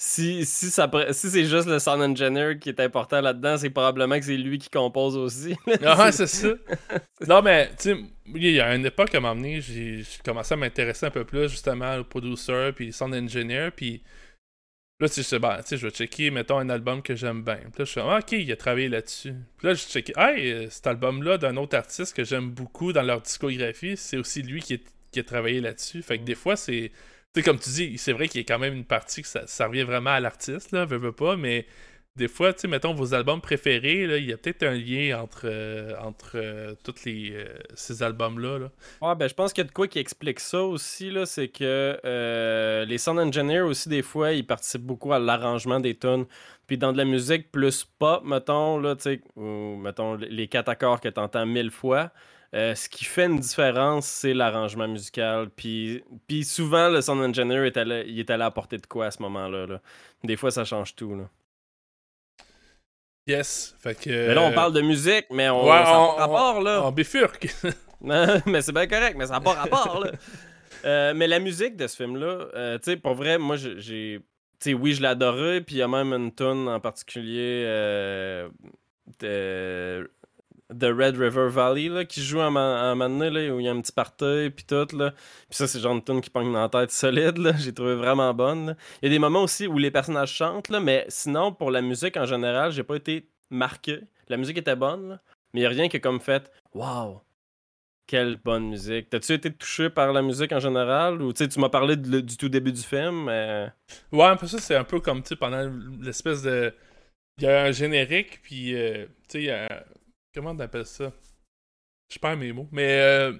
Speaker 2: si, si, ça, si c'est juste le sound engineer qui est important là-dedans, c'est probablement que c'est lui qui compose aussi.
Speaker 3: ah, c'est ça. non, mais, tu sais, il y a une époque à m'emmener, j'ai commencé à m'intéresser un peu plus justement au producer puis sound engineer, puis là, tu sais, ben, je vais checker, mettons, un album que j'aime bien. Puis là, je suis ah, ok, il a travaillé là-dessus. Puis là, je check, hey, cet album-là d'un autre artiste que j'aime beaucoup dans leur discographie, c'est aussi lui qui, qui a travaillé là-dessus. Fait que des fois, c'est sais, comme tu dis, c'est vrai qu'il y a quand même une partie que ça, revient vraiment à l'artiste, là, veut pas, mais des fois, tu sais, mettons vos albums préférés, il y a peut-être un lien entre, euh, entre euh, tous euh, ces albums-là. Là.
Speaker 2: Ouais, ben je pense qu'il y a de quoi qui explique ça aussi, là, c'est que les sound engineers aussi, des fois, ils participent beaucoup à l'arrangement des tunes. Puis dans de la musique plus pop, mettons, là, tu sais, ou mettons les quatre accords que tu entends mille fois, euh, ce qui fait une différence, c'est l'arrangement musical. Puis, puis souvent, le sound engineer est allé, il est allé apporter de quoi à ce moment-là. Des fois, ça change tout. Là.
Speaker 3: Yes. Fait que,
Speaker 2: mais là, on parle de musique, mais on, ça n'a pas rapport. Là.
Speaker 3: On bifurque.
Speaker 2: mais c'est bien correct, mais ça n'a pas rapport. Là. Euh, mais la musique de ce film-là, euh, tu sais, pour vrai, moi, j'ai. Tu sais, oui, je l'adorais, puis il y a même une tune en particulier de The Red River Valley là, qui joue à un moment donné, où il y a un petit party puis tout là. Puis ça c'est genre une tune qui pogne dans la tête solide là, j'ai trouvé vraiment bonne. Il y a des moments aussi où les personnages chantent là, mais sinon pour la musique en général, j'ai pas été marqué. La musique était bonne, mais il y a rien qui a comme fait waouh. Quelle bonne musique. T'as-tu été touché par la musique en général? Ou tu tu m'as parlé du tout début du film
Speaker 3: Ouais, un peu ça c'est un peu comme tu pendant l'espèce de il y a un générique puis euh, tu sais Comment on appelle ça? Je perds mes mots. Mais euh,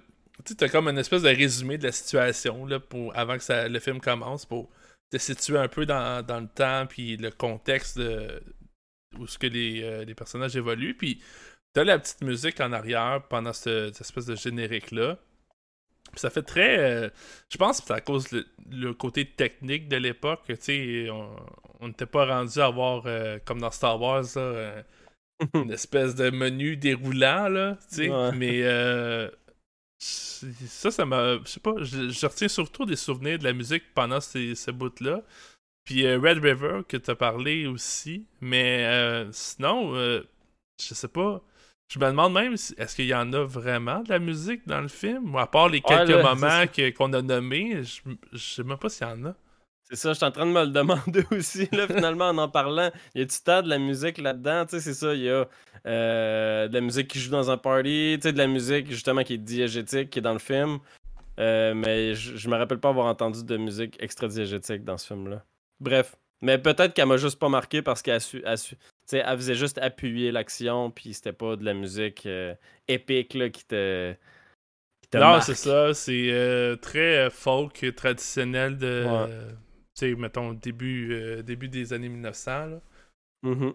Speaker 3: tu as comme une espèce de résumé de la situation là, pour, avant que ça, le film commence pour te situer un peu dans, le temps puis le contexte de, où ce que les, euh, les personnages évoluent. Puis t'as la petite musique en arrière pendant ce- cette espèce de générique-là. Ça fait très. euh, je pense que c'est à cause le, le côté technique de l'époque. Tu sais, on n'était pas rendu à avoir, euh, comme dans Star Wars, là, une espèce de menu déroulant, là. Tu sais,
Speaker 2: Ouais.
Speaker 3: mais. euh, ça, ça m'a. Je sais pas, je, je retiens surtout des souvenirs de la musique pendant ces, ce bout-là. Puis euh, Red River, que t'as parlé aussi. Mais euh, sinon, euh, je sais pas. Je me demande même, si- est-ce qu'il y en a vraiment de la musique dans le film? Ou à part les
Speaker 2: Ouais,
Speaker 3: quelques
Speaker 2: là,
Speaker 3: moments qu'on a nommés, je, je sais même pas s'il y en a.
Speaker 2: C'est ça, je suis en train de me le demander aussi, là, finalement, en en parlant. Y a-tu tant de la musique là-dedans? Tu sais, c'est ça, il y a euh, de la musique qui joue dans un party, tu sais, de la musique, justement, qui est diégétique, qui est dans le film. Euh, mais je, me rappelle pas avoir entendu de musique extra-diégétique dans ce film-là. Bref. Mais peut-être qu'elle m'a juste pas marqué parce qu'elle su, elle su- faisait juste appuyer l'action, puis c'était pas de la musique euh, épique, là, qui te... qui te
Speaker 3: Non, c'est ça. C'est très folk, traditionnel de.
Speaker 2: Ouais.
Speaker 3: Euh, tu sais, mettons, début, euh, début des années 1900. Là.
Speaker 2: Mhm.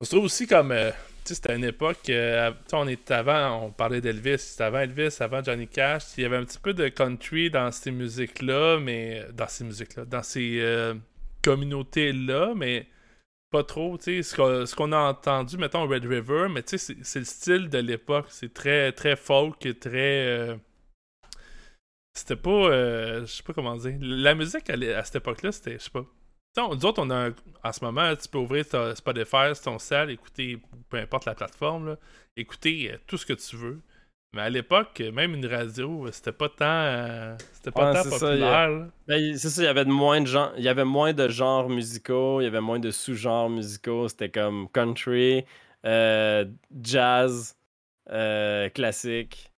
Speaker 3: On se trouve aussi comme. euh, tu sais, c'était une époque. euh, tu sais, on est avant, on parlait d'Elvis. C'était avant Elvis, avant Johnny Cash. Il y avait un petit peu de country dans ces musiques-là, mais. Dans ces musiques-là. Dans ces euh, communautés-là, mais pas trop. Tu sais, ce qu'on a entendu, mettons, Red River, mais tu sais, c'est- c'est le style de l'époque. C'est très, très folk, très. C'était pas. euh, je sais pas comment dire. La musique à, cette époque-là, c'était. Je sais pas. On- nous autres, on a un- en ce moment, tu peux ouvrir ta Spotify, ton sel, écouter, peu importe la plateforme, là, écouter euh, tout ce que tu veux. Mais à l'époque, euh, même une radio, c'était pas tant, euh, c'était pas
Speaker 2: Ouais,
Speaker 3: tant populaire.
Speaker 2: Ben, c'est ça, il y avait de moins de genres, il y avait moins de genres musicaux, il y avait moins de sous-genres musicaux, c'était comme country, euh, jazz, classique,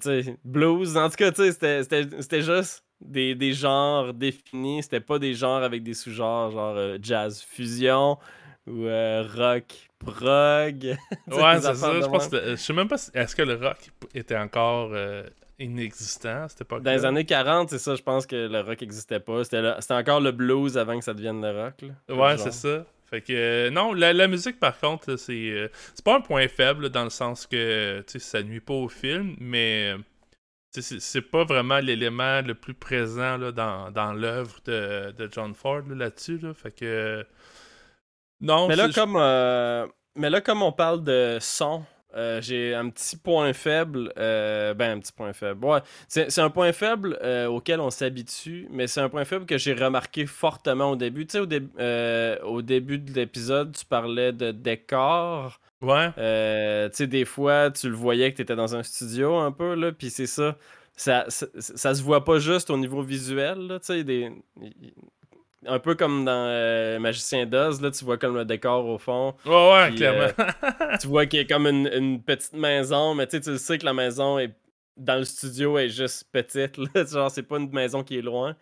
Speaker 2: sais, blues, en tout cas, c'était- juste des, des genres définis, c'était pas des genres avec des sous-genres, genre euh, jazz fusion ou euh, rock prog.
Speaker 3: Ouais, c'est ça. Je pense que, je sais même pas si, est-ce que le rock était encore euh, inexistant à cette époque
Speaker 2: Dans les années 40, c'est ça, je pense que le rock existait pas. C'était encore le blues avant que ça devienne le rock. là.
Speaker 3: Ouais, c'est ça. Fait que euh, non, la, la musique par contre, c'est euh, c'est pas un point faible là, dans le sens que tu sais ça nuit pas au film, mais euh, c'est pas vraiment l'élément le plus présent là, dans, dans l'œuvre de, de John Ford là, là-dessus. Là, fait que non,
Speaker 2: Mais là, comme, euh, mais là, comme on parle de son, euh, j'ai un petit point faible. euh, ben, un petit point faible. Ouais, c'est un point faible euh, auquel on s'habitue, mais c'est un point faible que j'ai remarqué fortement au début. Tu sais, au, dé- au début de l'épisode, tu parlais de décor.
Speaker 3: ouais,
Speaker 2: tu sais, des fois, tu le voyais que tu étais dans un studio un peu, là, puis c'est ça. Ça, ça. ça se voit pas juste au niveau visuel, tu sais, des... Un peu comme dans euh, Magicien d'Oz, là, tu vois comme le décor au fond.
Speaker 3: ouais, ouais,
Speaker 2: Puis,
Speaker 3: clairement.
Speaker 2: tu vois qu'il y a comme une, une petite maison, mais tu sais, tu sais que la maison est dans le studio est juste petite, là, genre c'est pas une maison qui est loin.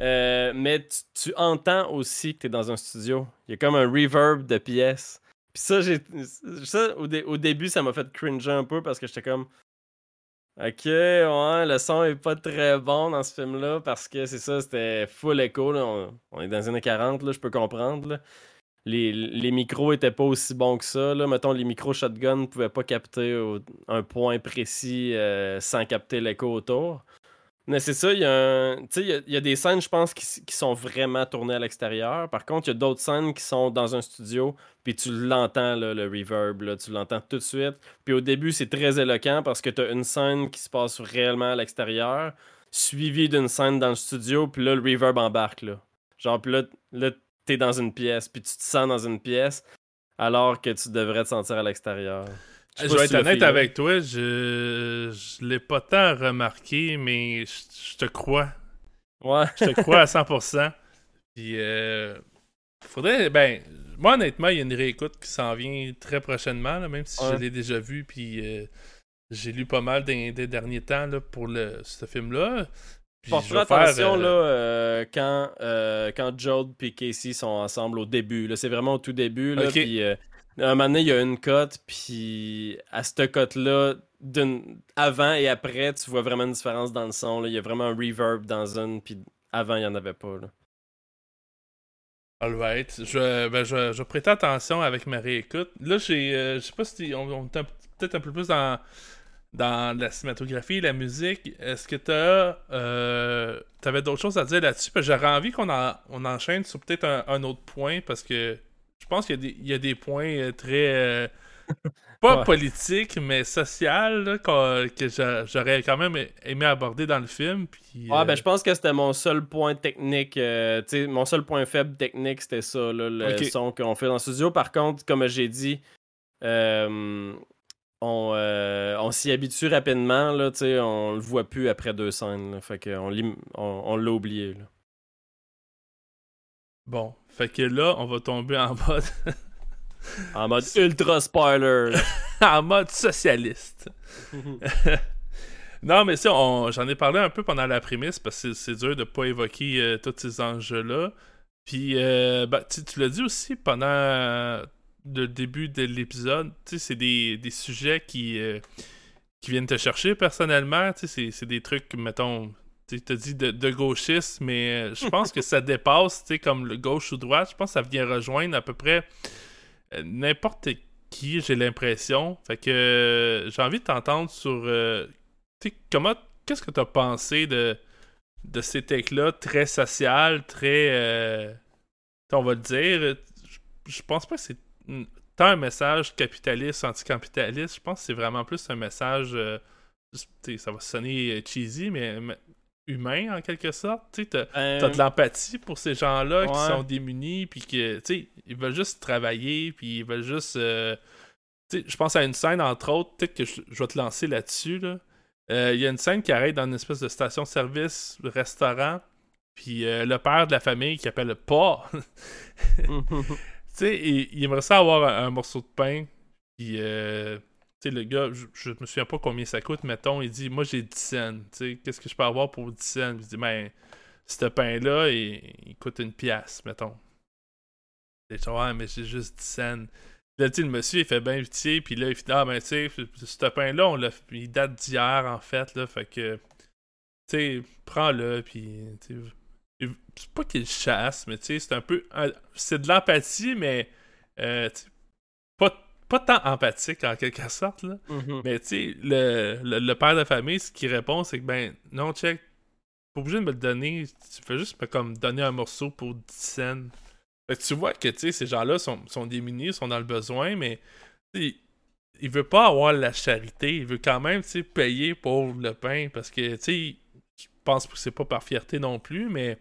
Speaker 2: Euh, mais tu, tu entends aussi que tu es dans un studio. Il y a comme un reverb de pièces. Puis ça, j'ai ça au, dé- au début, ça m'a fait cringer un peu parce que j'étais comme OK, ouais, le son est pas très bon dans ce film-là parce que c'est ça, c'était full écho. On, est dans les années 40, là, je peux comprendre. Les, les micros étaient pas aussi bons que ça. Là. Mettons, les micros shotgun pouvaient pas capter un point précis euh, sans capter l'écho autour. Mais c'est ça, il y, a il y a- des scènes, je pense, qui, sont vraiment tournées à l'extérieur. Par contre, il y a d'autres scènes qui sont dans un studio, puis tu l'entends, le reverb, tu l'entends tout de suite. Puis au début, c'est très éloquent parce que tu as une scène qui se passe réellement à l'extérieur, suivie d'une scène dans le studio, puis là, le reverb embarque. Là. Genre, puis là, là t'es dans une pièce, puis tu te sens dans une pièce, alors que tu devrais te sentir à l'extérieur.
Speaker 3: Je vais être honnête avec toi, je, je l'ai pas tant remarqué, mais je, je te crois.
Speaker 2: Ouais.
Speaker 3: Je te crois à 100%. Puis, euh, faudrait. Ben, moi, honnêtement, il y a une réécoute qui s'en vient très prochainement, là, même si
Speaker 2: Ouais.
Speaker 3: je l'ai déjà vu. Puis, euh, j'ai lu pas mal des, des derniers temps là, pour le, ce film-là. Puis,
Speaker 2: Porte
Speaker 3: je vais faire,
Speaker 2: attention
Speaker 3: euh,
Speaker 2: là, euh, quand, euh, quand Jode et Casey sont ensemble au début. C'est vraiment au tout début. Là, un moment donné, il y a une cote, puis à cette cote-là, avant et après, tu vois vraiment une différence dans le son. là. Il y a vraiment un reverb dans une, puis avant, il n'y en avait pas. Là.
Speaker 3: Alright. Je, ben, je, je prêtais attention avec ma réécoute. Là, j'ai. euh, je sais pas si on, on est peut-être un peu plus dans, dans la cinématographie, la musique. Est-ce que t'as. Euh, T'avais d'autres choses à dire là-dessus? J'aurais envie qu'on on enchaîne sur peut-être un autre point parce que je pense qu'il y, a des- il y a des points euh, très. euh, pas
Speaker 2: Ouais.
Speaker 3: politiques, mais social là, que j'a- j'aurais quand même aimé aborder dans le film. Puis,
Speaker 2: Ouais,
Speaker 3: euh,
Speaker 2: ben je pense que c'était mon seul point technique. euh, mon seul point faible technique, c'était ça, là, le son qu'on fait dans le studio. Par contre, comme j'ai dit, on, euh, on s'y habitue rapidement. Là, on le voit plus après deux scènes. là. fait qu'on on, on l'a oublié. Là.
Speaker 3: Bon. Fait que là, on va tomber en mode.
Speaker 2: En mode ultra spoiler.
Speaker 3: en mode socialiste. non, mais on- j'en ai parlé un peu pendant la prémisse parce que c'est- dur de pas évoquer euh, tous ces enjeux-là. Puis, euh, ben, tu, l'as dit aussi pendant euh, le début de l'épisode, c'est des, des sujets qui, euh, qui viennent te chercher personnellement. C'est des trucs, mettons, tu as dit de, de gauchiste, mais euh, je pense que ça dépasse, tu sais, comme le gauche ou droite. Je pense que ça vient rejoindre à peu près euh, n'importe qui, j'ai l'impression. Fait que euh, j'ai envie de t'entendre sur tu sais, comment qu'est-ce que t'as pensé de de ces takes-là très social, très on va le dire. Je, pense pas que c'est tant un message capitaliste, anticapitaliste. Je pense que c'est vraiment plus un message tu ça va sonner cheesy, mais humain en quelque sorte. Tu t'as-
Speaker 2: Euh,
Speaker 3: de l'empathie pour ces gens-là qui sont démunis, puis que, tu ils veulent juste travailler, puis ils veulent juste. euh, je pense à une scène, entre autres, peut-être que je, je vais te lancer là-dessus, là. Euh, Il y a une scène qui arrête dans une espèce de station-service, restaurant, puis le père de la famille qui appelle le pas. tu sais, il, il aimerait ça avoir un, un morceau de pain, puis. Le gars, je, me souviens pas combien ça coûte, mettons, il dit, moi j'ai 10 cents, tu sais, qu'est-ce que je peux avoir pour 10 cents? Je dis, ben, ce pain-là, il, il coûte une pièce, mettons. Et je ouais, mais j'ai juste 10 cents. Là, tu le monsieur, il fait bien pitié, puis là, il fait, ah, ben, tu sais, ce pain-là, on il date d'hier, en fait, là, fait que, tu sais, prends-le, puis, il- c'est pas qu'il chasse, mais tu sais, c'est un peu, c'est de l'empathie, mais, euh, pas, tant empathique, en quelque sorte, là.
Speaker 2: Mhm.
Speaker 3: Mais tu sais, le, le, le père de famille, ce qu'il répond, c'est que ben non, check, pas obligé de me le donner, tu fais juste me comme donner un morceau pour 10 cents. Fait que tu vois que tu sais, ces gens-là sont, sont démunis, sont dans le besoin, mais sais, il veut pas avoir la charité, il veut quand même tu sais, payer pour le pain parce que tu sais, je pense que c'est pas par fierté non plus, mais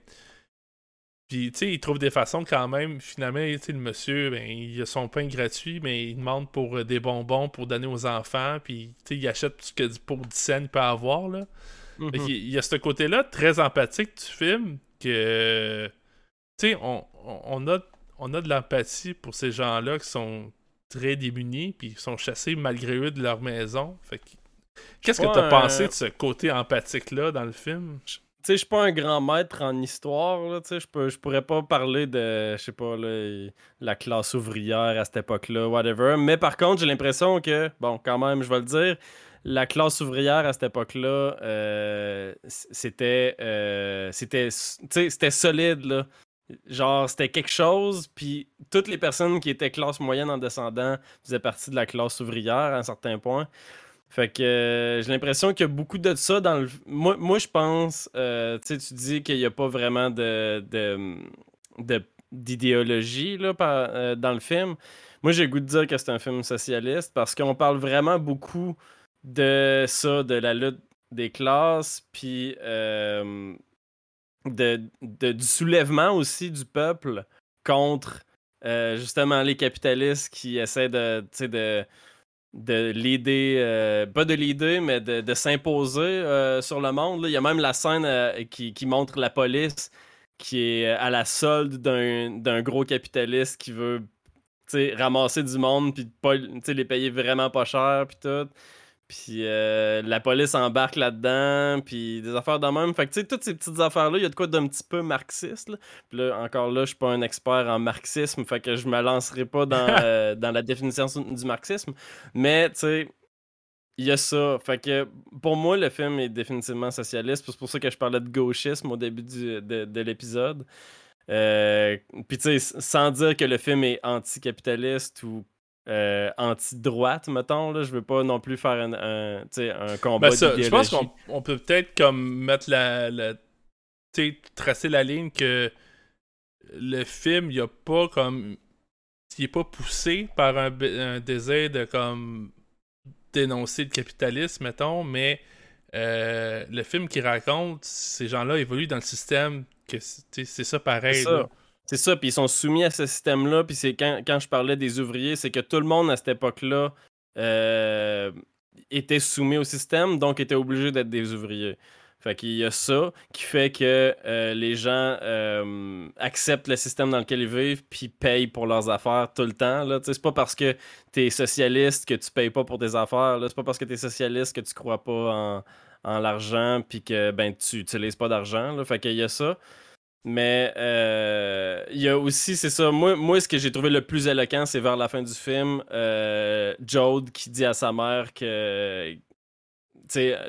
Speaker 3: puis, tu sais, il trouve des façons quand même. Finalement, tu sais, le monsieur, ben, il a son pain gratuit, mais il demande pour euh, des bonbons pour donner aux enfants. Puis, tu sais, il achète ce que pour 10 cents il peut avoir, là.
Speaker 2: Mhm.
Speaker 3: Il y a ce côté-là très empathique du film que, tu sais, on, a, on a de l'empathie pour ces gens-là qui sont très démunis puis qui sont chassés malgré eux de leur maison. Fait que, qu'est-ce que
Speaker 2: Ouais,
Speaker 3: t'as
Speaker 2: euh,
Speaker 3: pensé de ce côté empathique-là dans le film?
Speaker 2: Sais, je suis pas un grand maître en histoire, tu sais, je pourrais pas parler de, je sais pas, la classe ouvrière à cette époque-là, whatever. Mais par contre, j'ai l'impression que, bon, quand même, je vais le dire, la classe ouvrière à cette époque-là, euh, c'était, euh, c'était solide, là. Genre, c'était quelque chose, puis toutes les personnes qui étaient classe moyenne en descendant faisaient partie de la classe ouvrière à un certain point. Fait que euh, j'ai l'impression qu'il y a beaucoup de ça dans le. Moi, moi je pense, euh, tu dis qu'il n'y a pas vraiment de, de, de- d'idéologie par- euh, dans le film. Moi, j'ai le goût de dire que c'est un film socialiste parce qu'on parle vraiment beaucoup de ça, de la lutte des classes, puis de, de- du soulèvement aussi du peuple contre justement les capitalistes qui essaient de, de, l'aider, euh, pas de l'aider, mais de, s'imposer euh, sur le monde. là. Il y a même la scène euh, qui, qui montre la police qui est à la solde d'un gros capitaliste qui veut ramasser du monde puis pas les payer vraiment pas cher puis tout. Puis euh, la police embarque là-dedans, puis des affaires de même. Fait que tu sais, toutes ces petites affaires-là, il y a de quoi d'un petit peu marxiste. Là. Puis là, encore là, je suis pas un expert en marxisme, fait que je me lancerai pas dans, euh, dans la définition du marxisme. Mais tu sais, il y a ça. Fait que pour moi, le film est définitivement socialiste. C'est pour ça que je parlais de gauchisme au début du- de, de l'épisode. Euh, puis tu sais, sans dire que le film est anticapitaliste ou euh, anti-droite, mettons, là, je veux pas non plus faire un, un, un combat
Speaker 3: ben ça, Je pense qu'on peut peut-être comme mettre la, la tracer la ligne que le film, il a pas comme il est pas poussé par un, un, désir de comme dénoncer le capitalisme, mettons, mais euh, le film qui raconte, ces gens-là évoluent dans le système, que c'est ça pareil.
Speaker 2: C'est ça. puis ils sont soumis à ce système-là, puis c'est quand, quand, je parlais des ouvriers, c'est que tout le monde à cette époque-là euh, était soumis au système, donc était obligé d'être des ouvriers. Fait qu'il y a ça qui fait que euh, les gens euh, acceptent le système dans lequel ils vivent puis payent pour leurs affaires tout le temps. Là. C'est pas parce que tu es socialiste que tu payes pas pour tes affaires. C'est pas parce que tu es socialiste que tu crois pas en, l'argent puis que ben tu n'utilises pas d'argent. Fait qu'il y a ça. Mais euh, il y a aussi, c'est ça, moi, moi ce que j'ai trouvé le plus éloquent, c'est vers la fin du film, Jode qui dit à sa mère que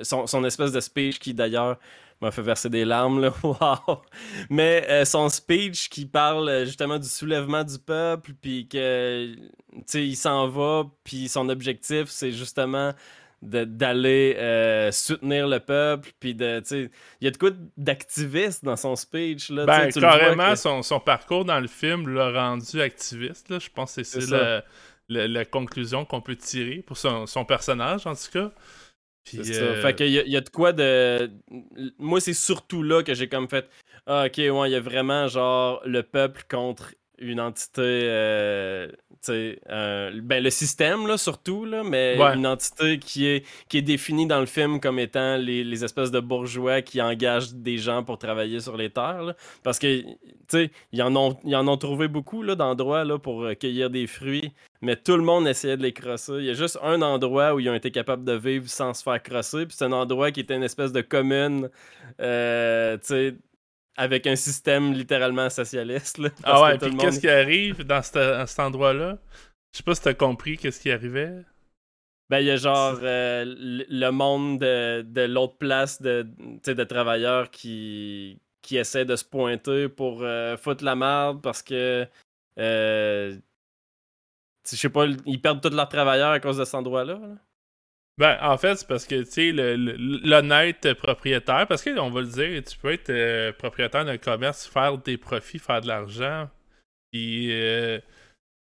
Speaker 2: son, son, espèce de speech qui d'ailleurs m'a fait verser des larmes, là. Wow! Mais euh, son speech qui parle euh, justement du soulèvement du peuple, puis que, tu sais, il s'en va, puis son objectif, c'est justement d'aller euh, soutenir le peuple, puis de, il y a de quoi d'activiste dans son speech, là.
Speaker 3: Ben, carrément, son, son, parcours dans le film l'a rendu activiste, là. Je pense que c'est la, la, conclusion qu'on peut tirer pour son, son personnage, en tout cas.
Speaker 2: Euh, fait qu'il y, a de quoi de. Moi, c'est surtout là que j'ai comme fait. Ah, ok, ouais, il y a vraiment genre le peuple contre une entité. Euh, euh, ben, le système, là, surtout, là, mais une entité qui est, qui est définie dans le film comme étant les, espèces de bourgeois qui engagent des gens pour travailler sur les terres. parce que, tu sais, ils en ont, ils en ont trouvé beaucoup d'endroits là, pour cueillir des fruits mais tout le monde essayait de les crosser. Il y a juste un endroit où ils ont été capables de vivre sans se faire crosser, puis c'est un endroit qui était une espèce de commune, euh, tu sais, avec un système littéralement socialiste.
Speaker 3: ah ouais, puis qu'est-ce qui arrive dans cet endroit-là? Je sais pas si t'as compris qu'est-ce qui arrivait.
Speaker 2: Ben, il y a genre euh, le monde de, l'autre place de, de travailleurs qui, qui essaient de se pointer pour euh, foutre la merde parce que je sais pas, ils perdent tous leurs travailleurs à cause de cet endroit-là.
Speaker 3: Ben, en fait, c'est parce que, tu sais, l'honnête propriétaire, parce qu'on va le dire, tu peux être euh, propriétaire d'un commerce, faire des profits, faire de l'argent, puis euh,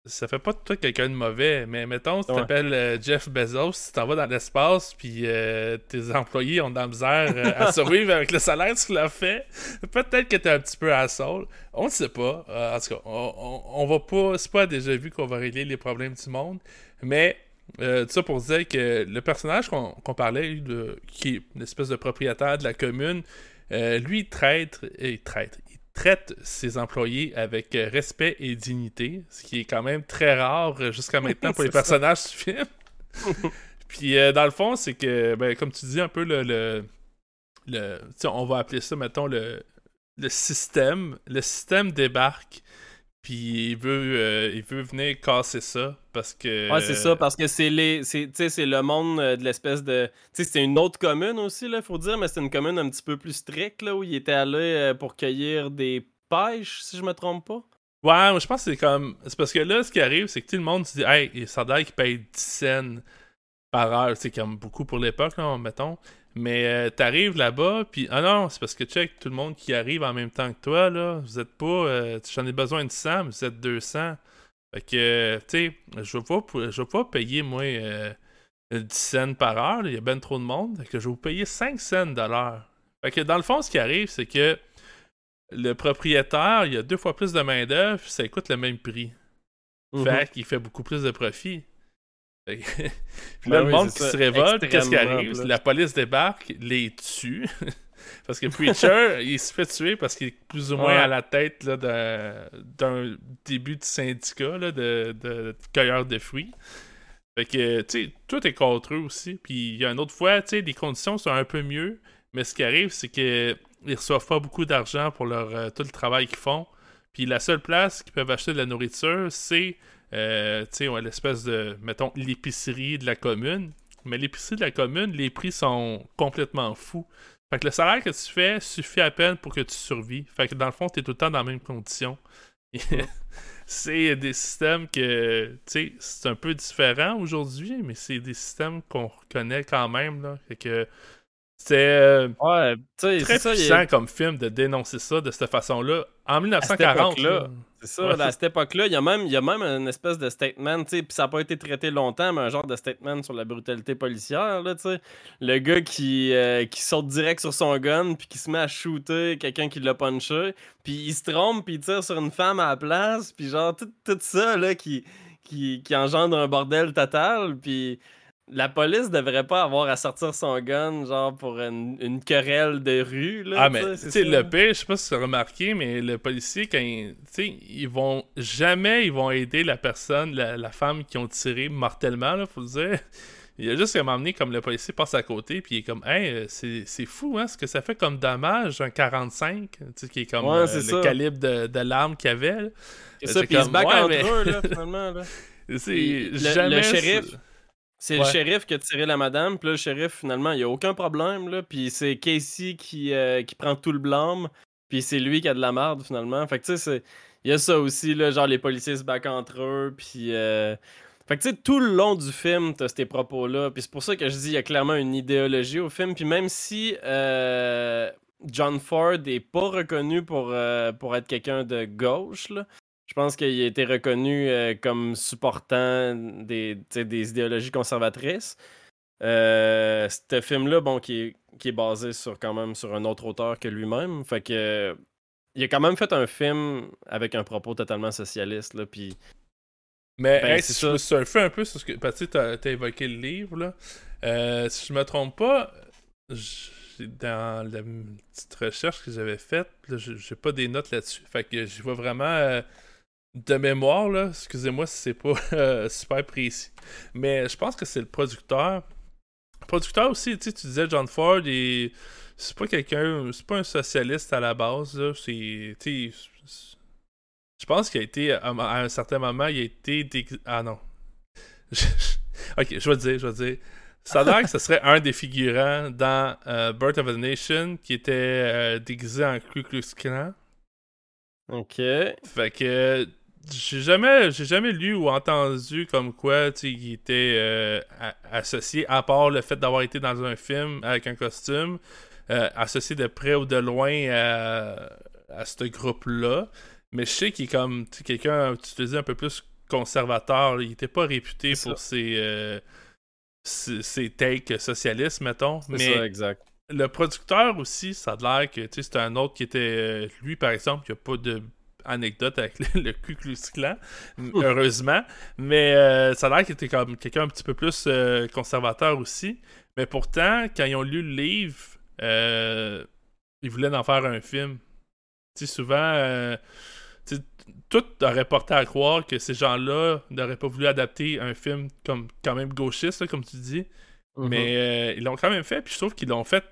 Speaker 3: ça fait pas de toi quelqu'un de mauvais, mais mettons, tu t'appelles euh, Jeff Bezos, tu t'en vas dans l'espace, puis euh, tes employés ont de la misère à survivre avec le salaire que tu leur fais. Peut-être que t'es un petit peu à sol. On ne sait pas. en tout cas, on, va pas. C'est pas déjà vu qu'on va régler les problèmes du monde. Mais tout ça pour dire que le personnage qu'on parlait, de, qui est une espèce de propriétaire de la commune, lui, il traite, il traite, traite ses employés avec euh, respect et dignité, ce qui est quand même très rare euh, jusqu'à maintenant pour les personnages du film. Puis euh, dans le fond, c'est que, ben, comme tu dis, un peu le. le, on va appeler ça, mettons, le, le système. Le système débarque puis il veut, euh, il veut venir casser ça parce que.
Speaker 2: Ouais, c'est ça, parce que c'est les. C'est, c'est le monde euh, de l'espèce de. Tu sais, c'est une autre commune aussi, là, faut dire, mais c'est une commune un petit peu plus stricte, là, où il était allé euh, pour cueillir des pêches, si je me trompe pas.
Speaker 3: Ouais, je pense que c'est comme. C'est parce que là, ce qui arrive, c'est que tout le monde se dit, hey, ça a qui paye 10 cents par heure, c'est comme beaucoup pour l'époque, là, mettons. Mais euh, t'arrives là-bas, puis ah non, c'est parce que check, tout le monde qui arrive en même temps que toi, là, vous êtes pas, euh, j'en ai besoin de 100, mais vous êtes 200. Fait que, tu sais, je vais pas, je vais pas payer, moi, 10 euh, cents par heure, il y a ben trop de monde, fait que je vais vous payer 5 cents de l'heure. Fait que dans le fond, ce qui arrive, c'est que le propriétaire, il y a deux fois plus de main-d'œuvre, ça coûte le même prix. Mm-hmm. Fait qu'il fait beaucoup plus de profit. Puis là, ben le monde qui se révolte, qu'est-ce qui arrive? La police débarque, les tue. parce que Preacher, il se fait tuer parce qu'il est plus ou moins à la tête d'un début de syndicat là, de, de, cueilleurs de fruits. Fait que, tu sais, tout est contre eux aussi. Puis il y a une autre fois, tu sais, les conditions sont un peu mieux, mais ce qui arrive, c'est qu'ils reçoivent pas beaucoup d'argent pour leur, euh, tout le travail qu'ils font. Puis la seule place qu'ils peuvent acheter de la nourriture, c'est euh, l'espèce de, mettons, l'épicerie de la commune. Mais l'épicerie de la commune, les prix sont complètement fous. Fait que le salaire que tu fais suffit à peine pour que tu survis. Fait que dans le fond, tu es tout le temps dans la même condition. c'est des systèmes que, tu sais, c'est un peu différent aujourd'hui, mais c'est des systèmes qu'on reconnaît quand même, là. Fait que c'est euh,
Speaker 2: ouais,
Speaker 3: très
Speaker 2: ça,
Speaker 3: puissant comme film de dénoncer ça de cette façon-là. En 1940,
Speaker 2: là, c'est ça, à cette époque-là, il y, a même, y a même une espèce de statement, tu sais, puis ça n'a pas été traité longtemps, mais un genre de statement sur la brutalité policière, là, tu sais. Le gars qui, euh, qui saute direct sur son gun, puis qui se met à shooter quelqu'un qui l'a punché, puis il se trompe, puis il tire sur une femme à la place, puis genre, tout, tout ça, là, qui, qui, qui engendre un bordel total, puis la police devrait pas avoir à sortir son gun, genre pour une, querelle de rue. Là,
Speaker 3: ah, mais tu sais, le pire, je sais pas si tu as remarqué, mais le policier, quand il, ils vont jamais ils vont aider la personne, la, femme qui ont tiré mortellement, là, faut le dire. Il a juste m'amener comme le policier passe à côté, puis il est comme, hey, euh, c'est fou, hein, ce que ça fait comme dommage, un 45, tu sais, qui est comme euh, le calibre de, de l'arme qu'il avait.
Speaker 2: C'est ça, puis ils se entre eux, là, finalement. Là.
Speaker 3: C'est jamais.
Speaker 2: Le shérif. C'est le shérif qui a tiré la madame, puis le shérif, finalement, il n'y a aucun problème, là. Puis c'est Casey qui, euh, qui prend tout le blâme, puis c'est lui qui a de la merde, finalement. Fait que, tu sais, il y a ça aussi, là, genre les policiers se battent entre eux, puis... Euh... Fait que, tu sais, tout le long du film, t'as ces propos-là, puis c'est pour ça que je dis, il y a clairement une idéologie au film, puis même si euh... John Ford est pas reconnu pour, euh, pour être quelqu'un de gauche, là, je pense qu'il a été reconnu euh, comme supportant des, des idéologies conservatrices. Euh, ce film-là, bon, qui est, qui est basé sur quand même sur un autre auteur que lui-même. Fait que il a quand même fait un film avec un propos totalement socialiste, là, puis...
Speaker 3: Mais ben, si je me surfer un peu sur ce que... Parce que tu as, évoqué le livre, là. Euh, si je me trompe pas, dans la petite recherche que j'avais faite, j'ai pas des notes là-dessus. Fait que je vois vraiment de mémoire, là, excusez-moi si c'est pas euh, super précis. Mais je pense que c'est le producteur. Le producteur aussi, tu tu disais John Ford, et c'est pas quelqu'un, c'est pas un socialiste à la base, là. C'est, je pense qu'il a été, à, un certain moment, il a été. Ah non. ok, je vais dire, je vais dire. Ça a l'air que ce serait un des figurants dans euh, Birth of a Nation qui était euh, déguisé en Ku Klux Klan.
Speaker 2: Ok.
Speaker 3: Fait que j'ai jamais j'ai jamais lu ou entendu comme quoi il était euh, associé à part le fait d'avoir été dans un film avec un costume euh, associé de près ou de loin à, à ce groupe là mais je sais qu'il est comme quelqu'un tu te dis un peu plus conservateur il était pas réputé pour ses, euh, ses, takes socialistes mettons. Mais
Speaker 2: ça, exact.
Speaker 3: le producteur aussi ça a l'air que c'était un autre qui était lui par exemple qui a pas de anecdote avec le, Ku Klux Klan, heureusement. Mais euh, ça a l'air qu'il était comme quelqu'un un petit peu plus euh, conservateur aussi. Mais pourtant, quand ils ont lu le livre, euh, ils voulaient en faire un film. Tu sais, souvent, tout aurait porté à croire que ces gens-là n'auraient pas voulu adapter un film comme quand même gauchiste, comme tu dis. Mm-hmm. Mais ils l'ont quand même fait, puis je trouve qu'ils l'ont fait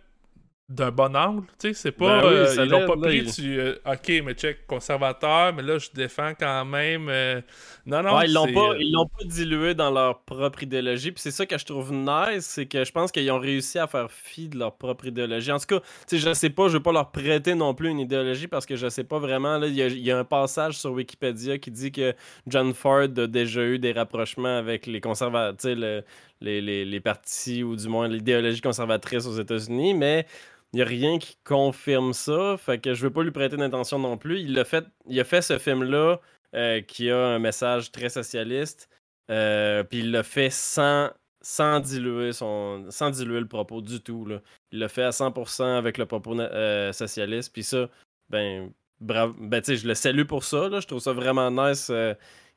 Speaker 3: d'un bon angle, tu sais, c'est pas... Ben euh, ils l'ont pas pris, tu... Euh, ok, mais check, conservateur, mais là, je défends quand même... Euh, non, non,
Speaker 2: ils l'ont pas, ils l'ont pas dilué dans leur propre idéologie, puis c'est ça que je trouve nice, c'est que je pense qu'ils ont réussi à faire fi de leur propre idéologie. En tout cas, tu sais, je sais pas, je veux pas leur prêter non plus une idéologie, parce que je sais pas vraiment, là, il y, a un passage sur Wikipédia qui dit que John Ford a déjà eu des rapprochements avec les conservateurs, les, partis, ou du moins l'idéologie conservatrice aux États-Unis, mais il n'y a rien qui confirme ça. Fait que je veux pas lui prêter d'intention non plus. Il a fait, il a fait ce film-là euh, qui a un message très socialiste. Euh, puis il l'a fait sans, sans, diluer son, sans diluer le propos du tout. Il l'a fait à 100% avec le propos euh, socialiste. Puis ça, ben, bravo. Ben, je le salue pour ça. Je trouve ça vraiment nice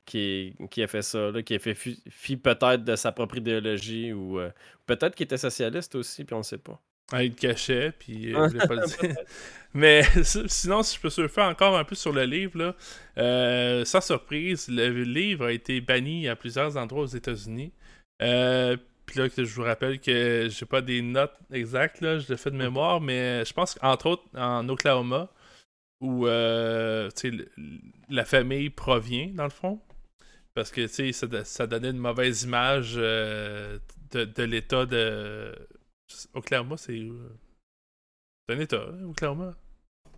Speaker 2: qui, qui a fait ça, là, qui a fait fi, peut-être de sa propre idéologie ou peut-être qu'il était socialiste aussi, puis on ne sait pas.
Speaker 3: Ah, il cachait, puis euh, je pas le dire. Mais sinon, si je peux surfer encore un peu sur le livre, là, euh, sans surprise, le livre a été banni à plusieurs endroits aux États-Unis. Euh, puis là, je vous rappelle que j'ai pas des notes exactes, là, je le fais de mémoire, mais je pense qu'entre autres, en Oklahoma, où la famille provient, dans le fond, parce que ça, ça donnait une mauvaise image de, de l'état de Oklahoma, c'est. C'est un État, Oklahoma.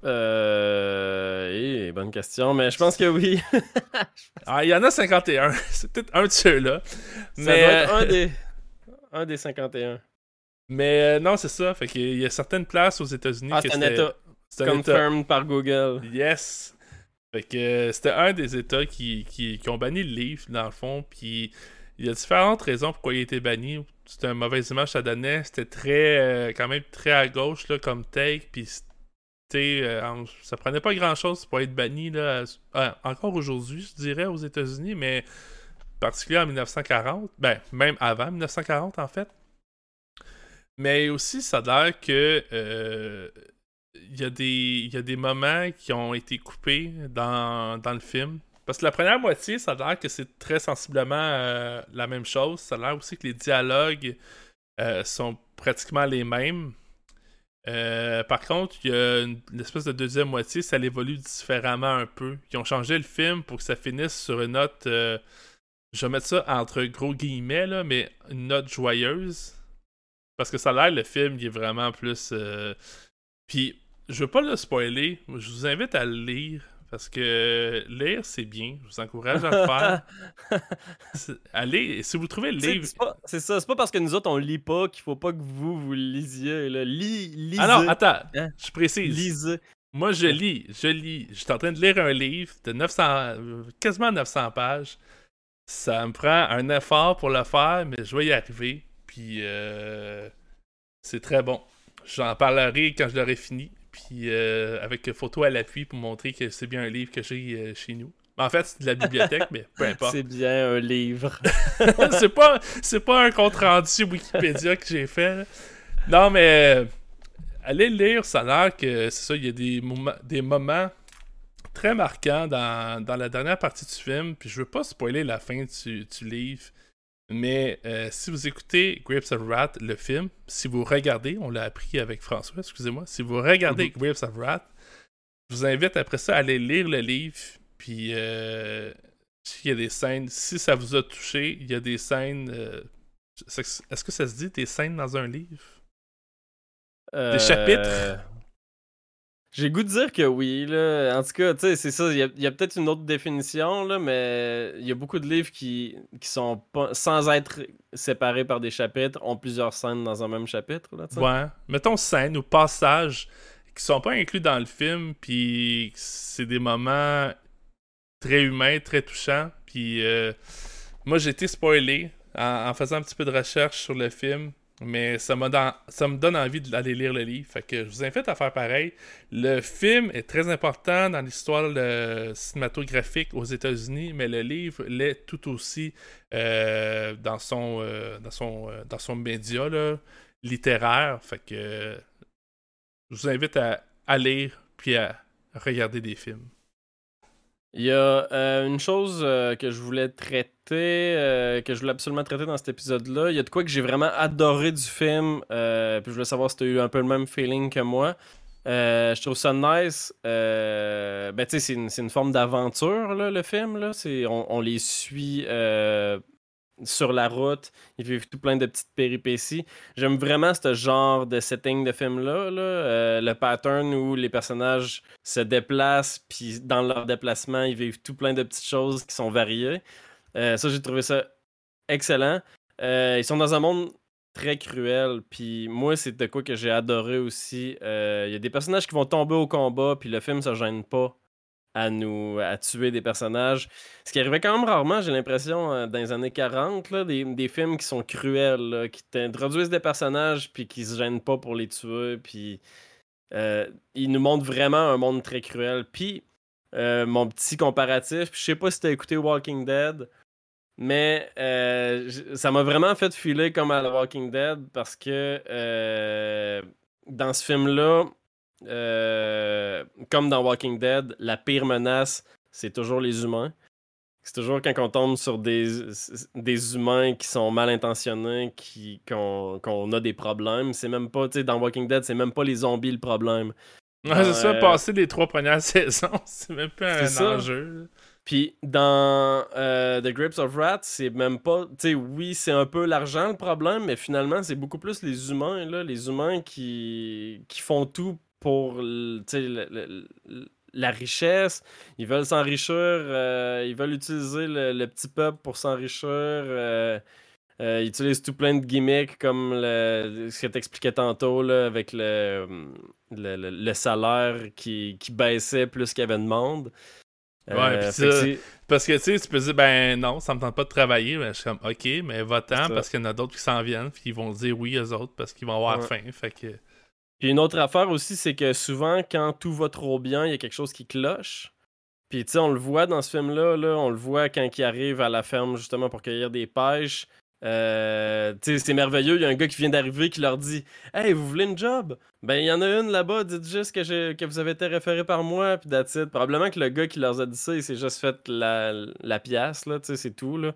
Speaker 2: Euh. eh, bonne question, mais je pense que oui.
Speaker 3: ah, il y en a 51. C'est peut-être un de ceux-là.
Speaker 2: Mais... Ça doit être un des, un des 51.
Speaker 3: Mais euh, non, c'est ça. Fait qu'il y a certaines places aux États-Unis.
Speaker 2: Ah, c'est un État. Confirmed par Google.
Speaker 3: Yes. Fait que euh, c'était un des États qui, qui, ont banni le livre, dans le fond. Puis il y a différentes raisons pourquoi il a été banni. C'était une mauvaise image ça donnait. C'était très, euh, quand même très à gauche là, comme take. Puis euh, ça prenait pas grand chose pour être banni. Là, encore aujourd'hui, je dirais, aux États-Unis, mais particulièrement en 1940. Ben, même avant 1940, en fait. Mais aussi, ça a l'air que euh, il y, a des, y a des moments qui ont été coupés dans, dans le film. Parce que la première moitié, ça a l'air que c'est très sensiblement euh, la même chose. Ça a l'air aussi que les dialogues euh, sont pratiquement les mêmes. par contre, il y a une, espèce de deuxième moitié, ça évolue différemment un peu. Ils ont changé le film pour que ça finisse sur une note. je vais mettre ça entre gros guillemets, là, mais une note joyeuse. Parce que ça a l'air, le film, il est vraiment plus. Euh, puis, je veux pas le spoiler. Je vous invite à le lire. Parce que lire, c'est bien. Je vous encourage à le faire. Allez, si vous trouvez le livre.
Speaker 2: C'est ça, c'est pas parce que nous autres on lit pas qu'il faut pas que vous vous lisiez. Là. lisez.
Speaker 3: Ah non, attends, hein? je précise.
Speaker 2: Lisez.
Speaker 3: Moi, je lis, je lis. Je suis en train de lire un livre de 900, quasiment 900 pages. Ça me prend un effort pour le faire, mais je vais y arriver. Puis euh, c'est très bon. J'en parlerai quand je l'aurai fini. Puis euh, avec photo à l'appui pour montrer que c'est bien un livre que j'ai euh, chez nous. En fait, c'est de la bibliothèque, mais peu importe.
Speaker 2: C'est bien un livre.
Speaker 3: c'est pas c'est pas un compte rendu Wikipédia que j'ai fait. Non, mais allez lire, ça a l'air que c'est ça, il y a des, moments, des moments très marquants dans, dans, la dernière partie du film. Puis je veux pas spoiler la fin du, du livre. Mais euh, si vous écoutez Grapes of Wrath, le film, si vous regardez, on l'a appris avec François, excusez-moi, si vous regardez mm Grapes of Wrath, je vous invite après ça à aller lire le livre. Puis, euh, s'il y a des scènes, si ça vous a touché, il y a des scènes. Euh, est-ce que ça se dit des scènes dans un livre? Des chapitres?
Speaker 2: J'ai goût de dire que oui, là. En tout cas, tu sais, c'est ça. Il y a, peut-être une autre définition, là, mais il y a beaucoup de livres qui, qui sont pas, sans être séparés par des chapitres, ont plusieurs scènes dans un même chapitre, là,
Speaker 3: Ouais. Mettons scènes ou passages qui sont pas inclus dans le film, puis c'est des moments très humains, très touchants. Puis euh, moi, j'ai été spoilé en, faisant un petit peu de recherche sur le film. Mais ça, ça me donne envie d'aller lire le livre. Fait que je vous invite à faire pareil. Le film est très important dans l'histoire cinématographique aux États-Unis, mais le livre l'est tout aussi euh, dans, son, euh, dans, son, euh, dans son média littéraire. Fait que je vous invite à, à lire puis à regarder des films.
Speaker 2: Il y a euh, une chose euh, que je voulais traiter, euh, que je voulais absolument traiter dans cet épisode-là. Il y a de quoi que j'ai vraiment adoré du film, puis je voulais savoir si tu as eu un peu le même feeling que moi. je trouve ça nice. ben, tu sais, c'est une, forme d'aventure, le film. Là. On, les suit sur la route, ils vivent tout plein de petites péripéties. J'aime vraiment ce genre de setting de film-là, euh, le pattern où les personnages se déplacent, puis dans leur déplacement, ils vivent tout plein de petites choses qui sont variées. Euh, ça, j'ai trouvé ça excellent. Euh, ils sont dans un monde très cruel, puis moi, c'est de quoi que j'ai adoré aussi. Il y a des personnages qui vont tomber au combat, puis le film se gêne pas à nous à tuer des personnages. Ce qui arrivait quand même rarement, j'ai l'impression, euh, dans les années 40, là, des, des, films qui sont cruels, qui t'introduisent des personnages puis qui se gênent pas pour les tuer. Puis euh, ils nous montrent vraiment un monde très cruel. Puis euh, mon petit comparatif, je sais pas si t'as écouté Walking Dead, mais ça m'a vraiment fait filer comme à The Walking Dead parce que dans ce film-là, euh, comme dans Walking Dead, la pire menace, c'est toujours les humains. C'est toujours quand on tombe sur des, des humains qui sont mal intentionnés, qui, qu'on, a des problèmes. C'est même pas, tu sais, dans Walking Dead, c'est même pas les zombies le problème.
Speaker 3: Ouais, c'est ça, euh, passer les trois premières saisons, c'est même pas un enjeu.
Speaker 2: Puis dans euh, The Grapes of Wrath, c'est même pas. Tu sais, oui, c'est un peu l'argent le problème, mais finalement, c'est beaucoup plus les humains, là, les humains qui, qui font tout pour tu sais, le- le- le- la richesse. Ils veulent s'enrichir, euh, ils veulent utiliser le, le petit peuple pour s'enrichir. euh, euh, ils utilisent tout plein de gimmicks comme le- ce que tu expliquais tantôt là, avec le, le, salaire qui, qui baissait plus qu'il y avait de monde.
Speaker 3: Ouais,
Speaker 2: que
Speaker 3: ça- Parce que tu sais, tu peux dire, ben non, ça me tente pas de travailler. Ben, je suis comme, ok, mais va-t'en parce qu'il y en a d'autres qui s'en viennent, puis ils vont dire oui aux autres parce qu'ils vont avoir
Speaker 2: Ouais.
Speaker 3: faim. Fait que.
Speaker 2: Puis une autre affaire aussi, c'est que souvent, quand tout va trop bien, il y a quelque chose qui cloche. Puis tu sais, on le voit dans ce film-là, là, on le voit quand il arrive à la ferme justement pour cueillir des pêches. Euh, tu sais, c'est merveilleux, il y a un gars qui vient d'arriver qui leur dit Hey, vous voulez une job Ben, il y en a une là-bas, dites juste que, que vous avez été référé par moi, puis that's it. Probablement que le gars qui leur a dit ça, il s'est juste fait la, la pièce, là, tu sais, c'est tout, là.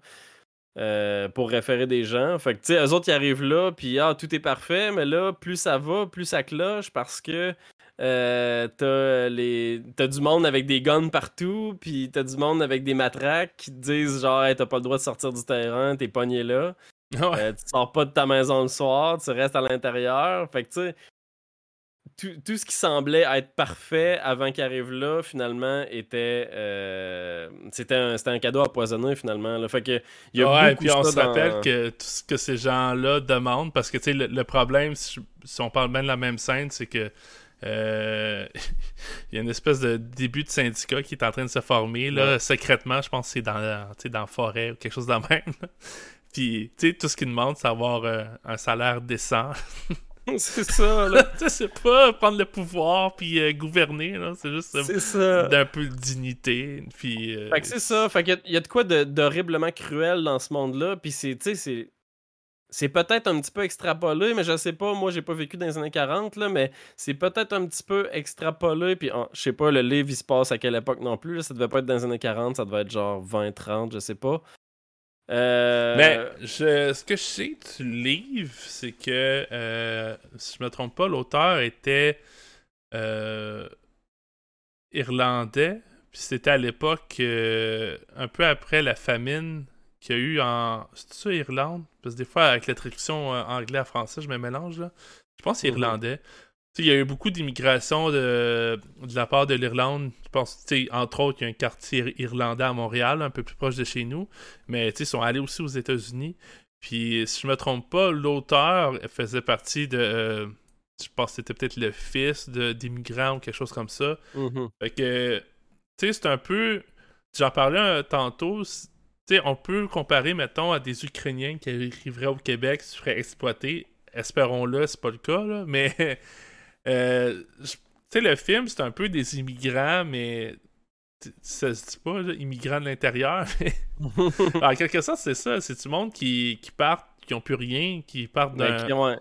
Speaker 2: Euh, pour référer des gens. Fait que, tu sais, eux autres, ils arrivent là, puis ah, tout est parfait, mais là, plus ça va, plus ça cloche parce que euh, t'as, les... t'as du monde avec des guns partout, puis t'as du monde avec des matraques qui te disent genre, hey, t'as pas le droit de sortir du terrain, t'es pogné là.
Speaker 3: Ouais.
Speaker 2: Euh, tu sors pas de ta maison le soir, tu restes à l'intérieur. Fait que, tu sais, tout, tout ce qui semblait être parfait avant qu'il arrive là, finalement, était. euh, c'était, un, c'était un cadeau empoisonné, finalement. Là. Fait que, il y a
Speaker 3: ouais,
Speaker 2: beaucoup
Speaker 3: puis on se
Speaker 2: dans-
Speaker 3: rappelle que tout ce que ces gens-là demandent, parce que tu sais, le, le problème, si, on parle bien de la même scène, c'est que euh, il y a une espèce de début de syndicat qui est en train de se former, là,
Speaker 2: Ouais.
Speaker 3: secrètement, je pense que c'est dans, la- dans la forêt ou quelque chose de même. Puis, tu sais, tout ce qu'ils demandent, c'est avoir euh, un salaire décent.
Speaker 2: c'est ça, là.
Speaker 3: tu sais, c'est pas prendre le pouvoir puis euh, gouverner, là, c'est juste euh,
Speaker 2: c'est ça.
Speaker 3: d'un peu de dignité. Puis, euh,
Speaker 2: Fait que c'est ça. Fait qu'il y a- il y, a de quoi de- d'horriblement cruel dans ce monde-là. Puis c'est, tu sais, c'est. C'est peut-être un petit peu extrapolé, mais je sais pas. Moi, j'ai pas vécu dans les années 40, là, mais c'est peut-être un petit peu extrapolé. Puis, oh, je sais pas, le livre, il se passe à quelle époque non plus. là. Ça devait pas être dans les années 40, ça devait être genre 20, 30, je sais pas. Euh,
Speaker 3: Mais je, ce que je sais du livre, c'est que, euh, si je me trompe pas, l'auteur était euh, irlandais. Puis c'était à l'époque, un peu après la famine qu'il y a eu en. C'est ça, Irlande? Parce que des fois, avec la traduction anglais à français, je me mélange là. Je pense que c'est
Speaker 2: Mhm.
Speaker 3: irlandais. Il y a eu beaucoup d'immigration de, de la part de l'Irlande. Je pense, entre autres, il y a un quartier ir- irlandais à Montréal, un peu plus proche de chez nous. Mais ils sont allés aussi aux États-Unis. Puis, si je me trompe pas, l'auteur faisait partie de. euh, je pense que c'était peut-être le fils d'immigrants ou quelque chose comme ça.
Speaker 2: mhm.
Speaker 3: Fait que, tu sais, c'est un peu. J'en parlais euh, tantôt. Tu sais, on peut comparer, mettons, à des Ukrainiens qui arriveraient au Québec, se feraient exploiter. Espérons-le, c'est pas le cas, là. Mais, euh, tu sais, le film, c'est un peu des immigrants, mais. Ça se dit pas, là, immigrants de l'intérieur. mais en quelque sorte, c'est ça. C'est du monde qui, qui partent, qui ont plus rien, qui partent
Speaker 2: Mais
Speaker 3: d'un.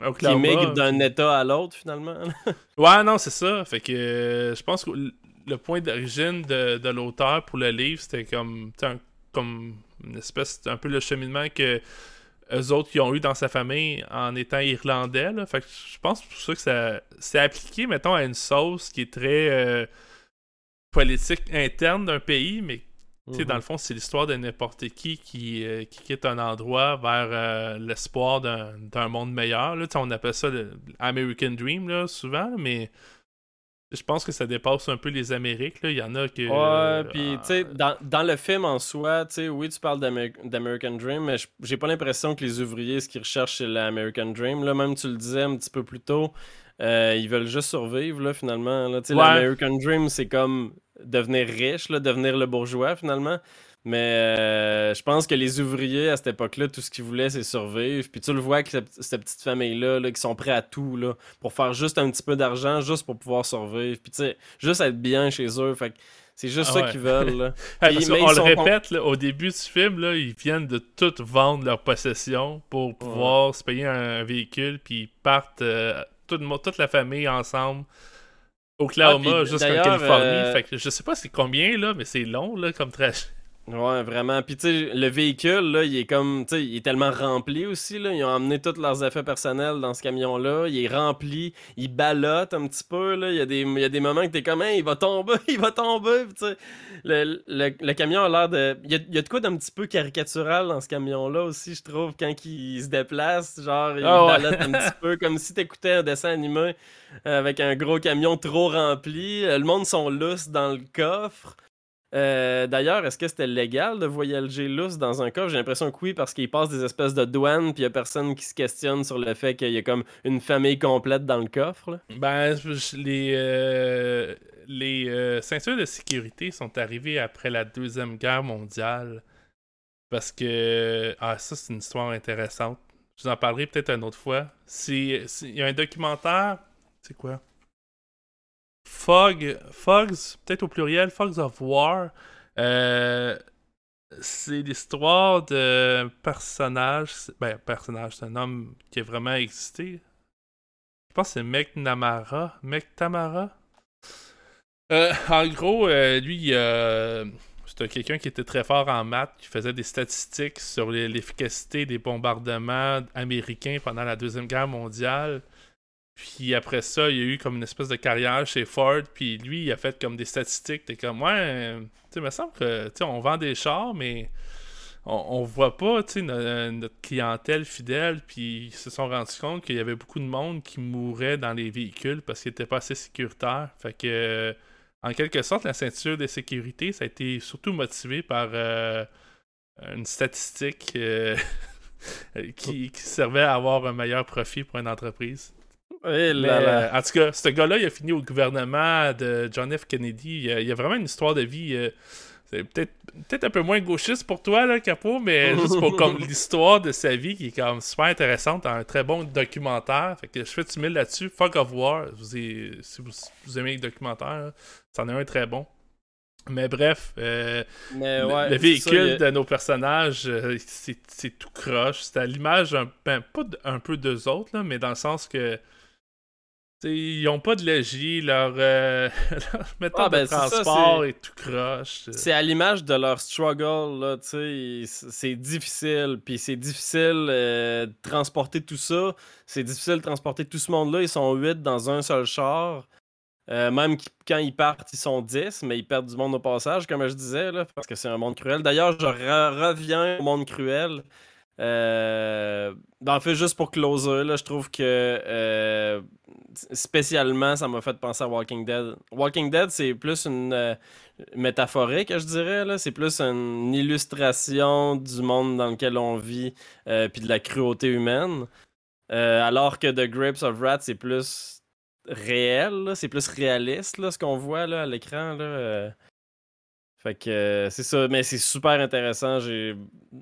Speaker 2: Ben, qui, migrent d'un état à l'autre, finalement.
Speaker 3: Ouais, non, c'est ça. Fait que euh, je pense que le point d'origine de, de l'auteur pour le livre, c'était comme, un- comme une espèce, c'était un peu le cheminement que eux autres qui ont eu dans sa famille en étant irlandais. Là. Fait que je pense pour ça que ça c'est appliqué, mettons, à une sauce qui est très euh, politique interne d'un pays, mais tu sais,
Speaker 2: Mhm.
Speaker 3: dans le fond, c'est l'histoire de n'importe qui qui, euh, qui quitte un endroit vers euh, l'espoir d'un monde meilleur. Là. On appelle ça le American Dream, là, souvent, mais je pense que ça dépasse un peu les Amériques. Là. Il y en a que.
Speaker 2: Ouais, puis tu sais,
Speaker 3: euh,
Speaker 2: dans, dans le film en soi, tu sais, oui, tu parles d'Amer- d'American Dream, mais j'ai pas l'impression que les ouvriers, ce qu'ils recherchent, c'est l'American Dream. Là, même tu le disais un petit peu plus tôt, euh, ils veulent juste survivre, là, finalement. Là.
Speaker 3: Ouais.
Speaker 2: L'American Dream, c'est comme devenir riche, là, devenir le bourgeois, finalement. Mais euh, je pense que les ouvriers à cette époque-là, tout ce qu'ils voulaient, c'est survivre. Puis tu le vois que cette, cette petite famille-là, là, qui sont prêts à tout, là, pour faire juste un petit peu d'argent, juste pour pouvoir survivre. Puis tu sais, juste être bien chez eux. Fait que c'est juste
Speaker 3: Ah
Speaker 2: ça qu'ils veulent. Là.
Speaker 3: Hey,
Speaker 2: Puis-
Speaker 3: parce
Speaker 2: mais
Speaker 3: qu'on
Speaker 2: ils
Speaker 3: le répète, là, au début du film, là, ils viennent de tout vendre leur possession pour pouvoir se payer un, véhicule, puis ils partent euh, toute, toute la famille ensemble. Oklahoma
Speaker 2: Ah,
Speaker 3: jusqu'en Californie.
Speaker 2: euh,
Speaker 3: Fait que je sais pas c'est combien, là, mais c'est long là, comme trajet.
Speaker 2: Ouais, vraiment. Puis, tu sais, le véhicule, là, il est comme, tu sais, il est tellement rempli aussi, là. Ils ont emmené tous leurs effets personnels dans ce camion-là. Il est rempli, il ballotte un petit peu, là. Il y a des, il y a des moments que t'es comme, hey, il va tomber, il va tomber. Tu sais, le, le, le camion a l'air de. Il y a, il y a de quoi d'un petit peu caricatural dans ce camion-là aussi, je trouve, quand il se déplace. Genre, il
Speaker 3: Ah ouais.
Speaker 2: ballotte un petit peu, comme si t'écoutais un dessin animé euh, avec un gros camion trop rempli. Euh, Le monde sont lousses dans le coffre. Euh, D'ailleurs, est-ce que c'était légal de voyager lousse dans un coffre? J'ai l'impression que oui, parce qu'il passe des espèces de douanes, puis il y a personne qui se questionne sur le fait qu'il y a comme une famille complète dans le coffre.
Speaker 3: Ben, les, euh, les euh, ceintures de sécurité sont arrivées après la Deuxième Guerre mondiale. Parce que. Ah, ça, c'est une histoire intéressante. Je vous en parlerai peut-être une autre fois. Il y a un documentaire. C'est quoi? Fog. Fogs, peut-être au pluriel, Fogs of War. Euh, c'est l'histoire d'un personnage. Ben, personnage, c'est un homme qui a vraiment existé. Je pense que c'est McNamara. McTamara. Euh, en gros, euh, lui, c'était quelqu'un qui était très fort en maths, qui faisait des statistiques sur l'efficacité des bombardements américains pendant la Deuxième Guerre mondiale. Puis après ça, il y a eu comme une espèce de carrière chez Ford. Puis lui, il a fait comme des statistiques. T'es comme, ouais, tu sais, me semble que, tu on vend des chars, mais on, voit pas, tu sais, no- notre clientèle fidèle. Puis ils se sont rendus compte qu'il y avait beaucoup de monde qui mourait dans les véhicules parce qu'ils étaient pas assez sécuritaires. Fait que, en quelque sorte, la ceinture de sécurité, ça a été surtout motivé par euh, une statistique euh, qui servait à avoir un meilleur profit pour une entreprise.
Speaker 2: Eh là là.
Speaker 3: euh, en tout cas, ce gars-là, il a fini au gouvernement de John F. Kennedy. Il y a, il a vraiment une histoire de vie. euh, c'est peut-être peut-être un peu moins gauchiste pour toi, là, Capot, mais juste pour comme l'histoire de sa vie qui est comme super intéressante, un très bon documentaire. Fait que je fais du mille là-dessus. Fuck of War, vous ai- si vous, vous aimez les documentaires, c'en est un très bon. Mais bref, euh,
Speaker 2: Mais
Speaker 3: le-
Speaker 2: ouais,
Speaker 3: le
Speaker 2: c'est
Speaker 3: véhicule
Speaker 2: ça,
Speaker 3: de nos personnages, euh, c'est c'est tout croche. C'est à l'image, un, ben, pas un peu d'eux autres, là, mais dans le sens que. T'sais, Ils ont pas de logis, leur, euh, leur méthode
Speaker 2: Ah, ben,
Speaker 3: de
Speaker 2: ça,
Speaker 3: transport est tout croche.
Speaker 2: C'est à l'image de leur struggle, là, c'est difficile, puis c'est difficile euh, de transporter tout ça, c'est difficile de transporter tout ce monde-là, ils sont huit dans un seul char, Euh, même qu- quand ils partent, ils sont 10, mais ils perdent du monde au passage, comme je disais, là, parce que c'est un monde cruel. D'ailleurs, je re- reviens au monde cruel. Euh, en fait, juste pour closer, là, je trouve que euh, spécialement, ça m'a fait penser à Walking Dead. Walking Dead, c'est plus une euh, métaphorique, je dirais. là. C'est plus une illustration du monde dans lequel on vit, euh, puis de la cruauté humaine. Alors que The Grapes of Wrath, c'est plus réel, c'est plus réaliste, là, ce qu'on voit là, à l'écran. Là. Fait que euh, c'est ça, mais c'est super intéressant. J'ai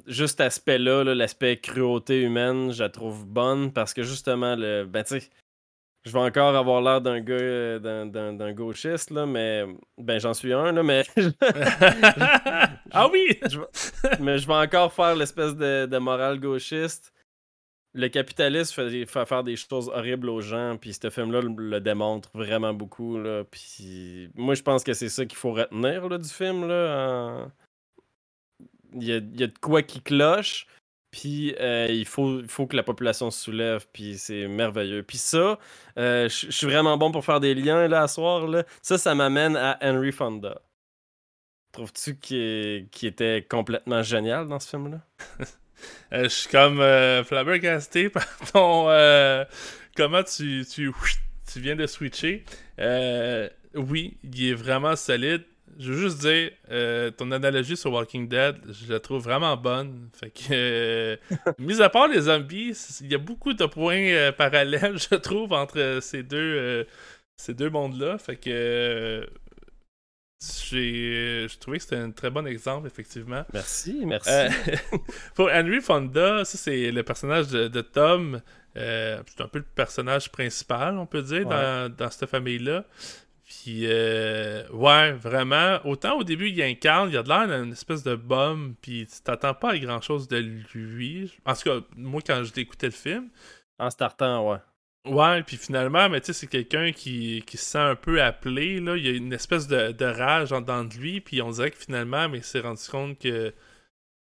Speaker 2: juste cet aspect-là, là, l'aspect cruauté humaine, je la trouve bonne parce que justement, le, ben tu je vais encore avoir l'air d'un gars, euh, d'un, d'un- d'un gauchiste, là, mais ben j'en suis un, là, mais,
Speaker 3: ah oui!
Speaker 2: mais je vais encore faire l'espèce de, de morale gauchiste. Le capitalisme fait, faire des choses horribles aux gens, puis ce film-là le, démontre vraiment beaucoup. Moi, je pense que c'est ça qu'il faut retenir là, du film. Il, y a, de quoi qui cloche, puis euh, il, faut, que la population se soulève, puis c'est merveilleux. Puis ça, euh, je suis vraiment bon pour faire des liens là, à soir. Là. Ça, ça m'amène à Henry Fonda. Trouves-tu qu'il était complètement génial dans ce film-là?
Speaker 3: Euh, je suis comme euh, flabbergasté par ton. euh, comment tu, tu, tu viens de switcher. Euh, oui, il est vraiment solide. Je veux juste dire, ton analogie sur Walking Dead, je la trouve vraiment bonne. Fait que, mis à part les zombies, il y a beaucoup de points parallèles, je trouve, entre ces deux, ces deux mondes-là. Fait que, j'ai, j'ai trouvé que c'était un très bon exemple, effectivement.
Speaker 2: Merci, merci.
Speaker 3: Euh, pour Henry Fonda, ça c'est le personnage de, de Tom. Euh, c'est un peu le personnage principal, on peut dire, dans, dans cette famille-là. Puis, euh, ouais, vraiment. Autant au début, il incarne, il a de l'air d'une espèce de bum, puis tu t'attends pas à grand-chose de lui. En tout cas, moi, quand écouté le film,
Speaker 2: En startant, ouais.
Speaker 3: Ouais, puis finalement, mais tu sais, c'est quelqu'un qui, qui se sent un peu appelé, là. Il y a une espèce de, de rage en dedans de lui, puis on dirait que finalement, mais il s'est rendu compte que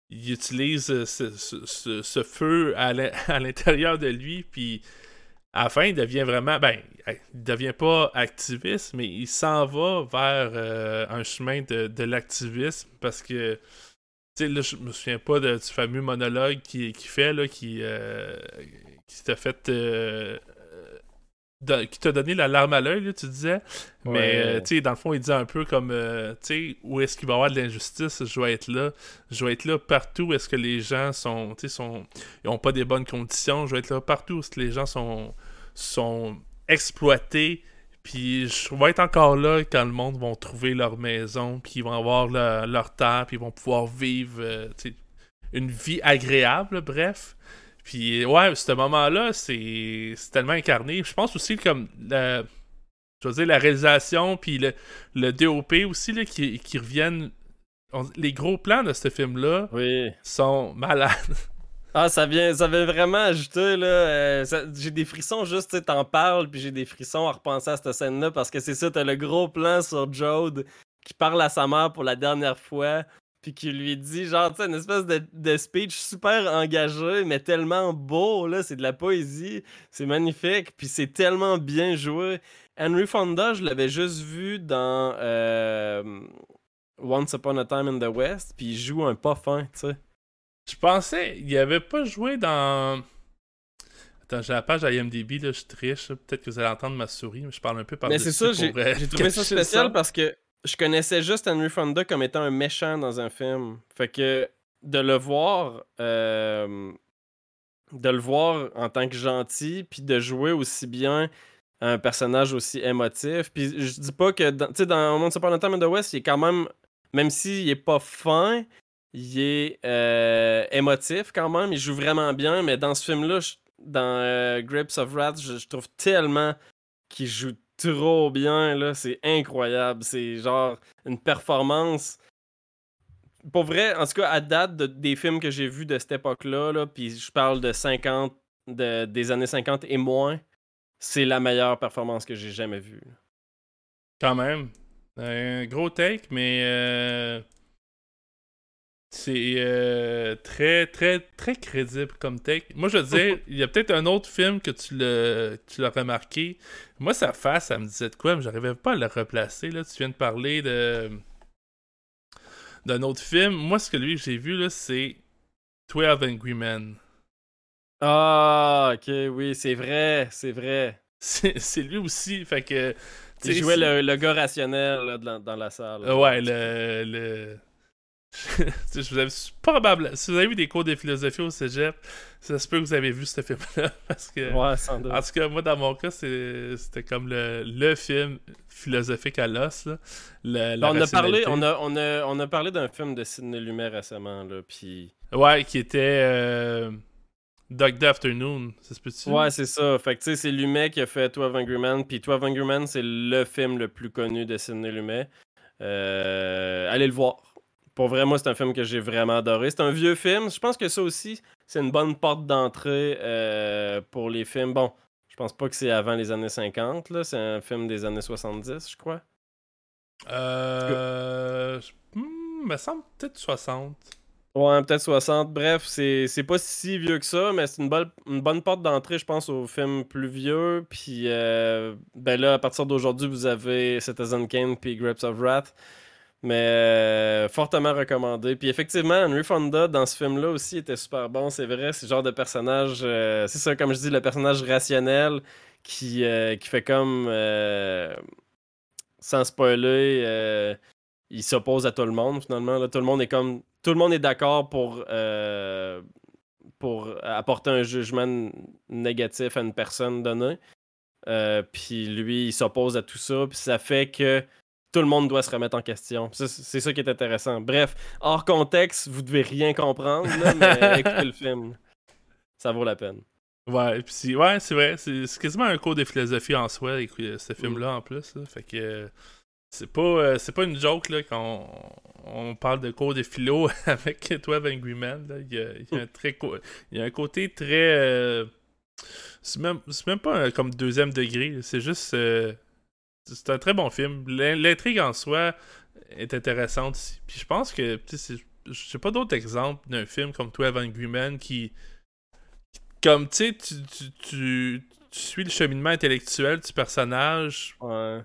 Speaker 3: il utilise ce, ce- ce- feu à l'in- à l'intérieur de lui, puis à la fin, il devient vraiment. Ben, il devient pas activiste, mais il s'en va vers euh, un chemin de, de l'activisme parce que. Tu sais, là, je me souviens pas de, du fameux monologue qui, qui fait, là, qui, euh, qui t'a fait. euh, de- qui t'a donné la larme à l'œil, tu disais. Mais,
Speaker 2: Ouais.
Speaker 3: euh, tu sais, dans le fond, il dit un peu comme, euh, tu sais, où est-ce qu'il va y avoir de l'injustice, je vais être là. Je vais être là partout où est-ce que les gens sont, tu sais, sont, ils ont pas des bonnes conditions. Je vais être là partout où est-ce que les gens sont, sont exploités. Puis je vais être encore là quand le monde va trouver leur maison, puis ils vont avoir le- leur terre, puis ils vont pouvoir vivre, euh, une vie agréable, bref. Puis ouais, ce moment-là, c'est tellement incarné. Je pense aussi comme la, je veux dire, la réalisation, puis le, le DOP aussi, là, qui, qui reviennent. on- les gros plans de ce film-là
Speaker 2: Oui.
Speaker 3: sont malades.
Speaker 2: Ah, ça vient, ça vient vraiment ajouter, là. euh, j'ai des frissons juste, tu t'en parles, puis j'ai des frissons à repenser à cette scène-là, parce que c'est ça, t'as le gros plan sur Jode qui parle à sa mère pour la dernière fois, puis qui lui dit, genre, tu sais, une espèce de, de speech super engagé, mais tellement beau, là, c'est de la poésie, c'est magnifique, puis c'est tellement bien joué. Henry Fonda, je l'avais juste vu dans euh, Once Upon a Time in the West, puis il joue un pas fin, tu sais.
Speaker 3: Je pensais, il avait pas joué dans. Attends, j'ai la page à IMDb, là, je triche. Peut-être que vous allez entendre ma souris, mais je parle un peu par
Speaker 2: Mais c'est ça, j'ai j'ai trouvé ça spécial parce que je connaissais juste Henry Fonda comme étant un méchant dans un film. Fait que de le voir, euh, de le voir en tant que gentil, puis de jouer aussi bien un personnage aussi émotif. Puis je dis pas que, tu sais, dans Upon a Time the West, il est quand même, même s'il est pas fin, il est euh, émotif quand même. Il joue vraiment bien, mais dans ce film-là, dans euh, Grips of Wrath, je trouve tellement qu'il joue trop bien, là. C'est incroyable. C'est genre une performance. Pour vrai, en tout cas, à date de- des films que j'ai vus de cette époque-là, là, puis je parle de 50, de, des années 50 et moins, c'est la meilleure performance que j'ai jamais vue.
Speaker 3: Quand même. Un gros take, mais. euh, C'est euh, très, très, très crédible comme take. Moi, je veux dire, il y a peut-être un autre film que tu l'as tu l'as remarqué. Moi, sa face, ça me disait de quoi, mais j'arrivais pas à le replacer. Là. Tu viens de parler de d'un autre film. Moi, ce que lui, j'ai vu, là, c'est 12 Angry Men.
Speaker 2: Ah, ok, oui, c'est vrai, c'est vrai.
Speaker 3: C'est lui aussi. Fait que.
Speaker 2: Il jouait le, le gars rationnel là, dans, dans la salle.
Speaker 3: Ouais, le. le... Je vous avais probable si vous avez vu des cours de philosophie au cégep ça se peut que vous avez vu ce film là parce que
Speaker 2: Ouais, sans doute.
Speaker 3: en tout cas moi dans mon cas c'était comme le, le film philosophique à l'os
Speaker 2: Ben, on, a parlé, on, a, on, a, on a parlé d'un film de Sidney Lumet récemment, là, puis...
Speaker 3: ouais qui était euh... Dog Day Afternoon ça se peut-tu?
Speaker 2: Ouais, c'est ça. Fait que, tu sais, c'est Lumet qui a fait 12 Angry Men, puis 12 Angry Men, c'est le film le plus connu de Sidney Lumet. Euh, allez le voir. Pour vrai, moi, c'est un film que j'ai vraiment adoré. C'est un vieux film. Je pense que ça aussi, c'est une bonne porte d'entrée euh, pour les films. Bon, je pense pas que c'est avant les années 50, là. C'est un film des années 70, je crois.
Speaker 3: euh... hmm, me semble peut-être 60
Speaker 2: Ouais, peut-être 60. Bref, c'est c'est pas si vieux que ça, mais c'est une, bonne- une bonne porte d'entrée, je pense, aux films plus vieux. Puis, euh, ben là, à partir d'aujourd'hui, vous avez Citizen Kane puis Grips of Wrath. Mais euh, fortement recommandé. Puis effectivement, Henry Fonda, dans ce film-là aussi, était super bon. C'est vrai, c'est le genre de personnage... euh, c'est ça, comme je dis, le personnage rationnel qui, euh, qui fait comme... sans spoiler... il s'oppose à tout le monde finalement. Là. Tout le monde est comme. Tout le monde est d'accord pour, pour apporter un jugement négatif à une personne donnée. Puis lui, il s'oppose à tout ça. Puis ça fait que tout le monde doit se remettre en question. C'est ça qui est intéressant. Bref, hors contexte, vous devez rien comprendre, là, mais écoutez le film. Ça vaut la peine.
Speaker 3: Ouais, puis c'est- ouais, c'est vrai, c'est quasiment un cours de philosophie en soi, écouter ce
Speaker 2: Mm.
Speaker 3: film-là en plus. là. fait que euh, c'est pas euh, c'est pas une joke là quand on, on parle de cours de philo avec toi Angry Man. là. Il, y a, il y a un très co- il y a un côté très euh, C'est même, même pas un- comme deuxième degré. C'est juste. euh, c'est un très bon film. L'in- L'intrigue en soi est intéressante aussi. Puis je pense que. tu sais, c'est- Je sais pas d'autres exemples d'un film comme 12 Angry Men qui. Comme, tu sais, tu, tu, tu, suis le cheminement intellectuel du personnage.
Speaker 2: Ouais.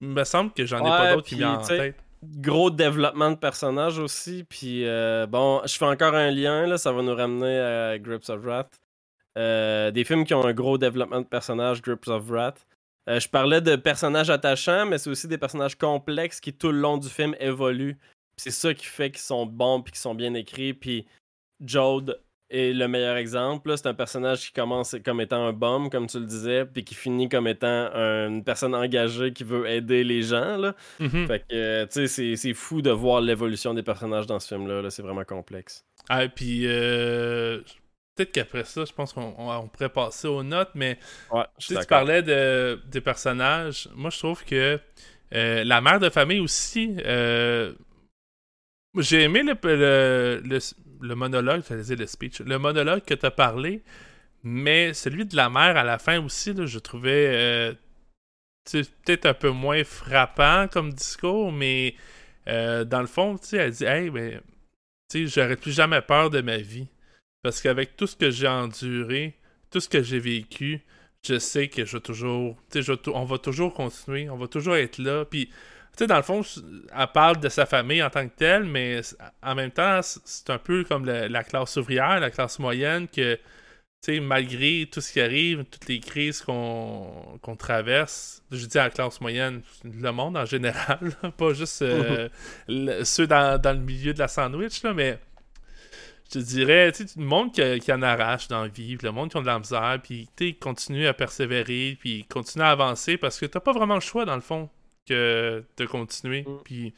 Speaker 3: Il me semble que j'en ai
Speaker 2: Ouais,
Speaker 3: pas d'autres qui viennent en tête.
Speaker 2: Gros développement de personnage aussi. Puis euh, bon, je fais encore un lien, là, ça va nous ramener à Grips of Wrath. Euh, des films qui ont un gros développement de personnage, Grips of Wrath. Euh, je parlais de personnages attachants, mais c'est aussi des personnages complexes qui tout le long du film évoluent. C'est ça qui fait qu'ils sont bons puis qu'ils sont bien écrits. Puis Jode est le meilleur exemple. C'est un personnage qui commence comme étant un bum, comme tu le disais, puis qui finit comme étant une personne engagée qui veut aider les gens. Là.
Speaker 3: Mhm.
Speaker 2: Fait que, euh, tu sais, c'est- c'est fou de voir l'évolution des personnages dans ce film-là. là. C'est vraiment complexe.
Speaker 3: Ah, puis euh, peut-être qu'après ça, je pense qu'on on- on pourrait passer aux notes, mais
Speaker 2: Ouais, je
Speaker 3: tu parlais de, des personnages. Moi, je trouve que euh, la mère de famille aussi. euh, j'ai aimé le, le, le, le monologue, dire le speech, le monologue que tu as parlé, mais celui de la mère à la fin aussi, là, je trouvais euh, peut-être un peu moins frappant comme discours, mais dans le fond, elle dit Hey, ben, tu sais, j'aurais plus jamais peur de ma vie. Parce qu'avec tout ce que j'ai enduré, tout ce que j'ai vécu, je sais que je vais toujours. Je on va toujours continuer, on va toujours être là. Puis, tu sais, dans le fond, elle parle de sa famille en tant que telle, mais en même temps, c'est un peu comme la classe ouvrière, la classe moyenne, que, tu sais, malgré tout ce qui arrive, toutes les crises qu'on traverse, je dis à la classe moyenne, le monde en général, là, pas juste euh, le- ceux dans, dans le milieu de la sandwich, là, mais je te dirais, tu sais, le monde qui, qui en arrache dans la vie, le monde qui ont de la misère, puis tu sais, continue à persévérer, puis continue à avancer parce que t'as pas vraiment le choix, dans le fond, que de continuer.
Speaker 2: Mm.
Speaker 3: Puis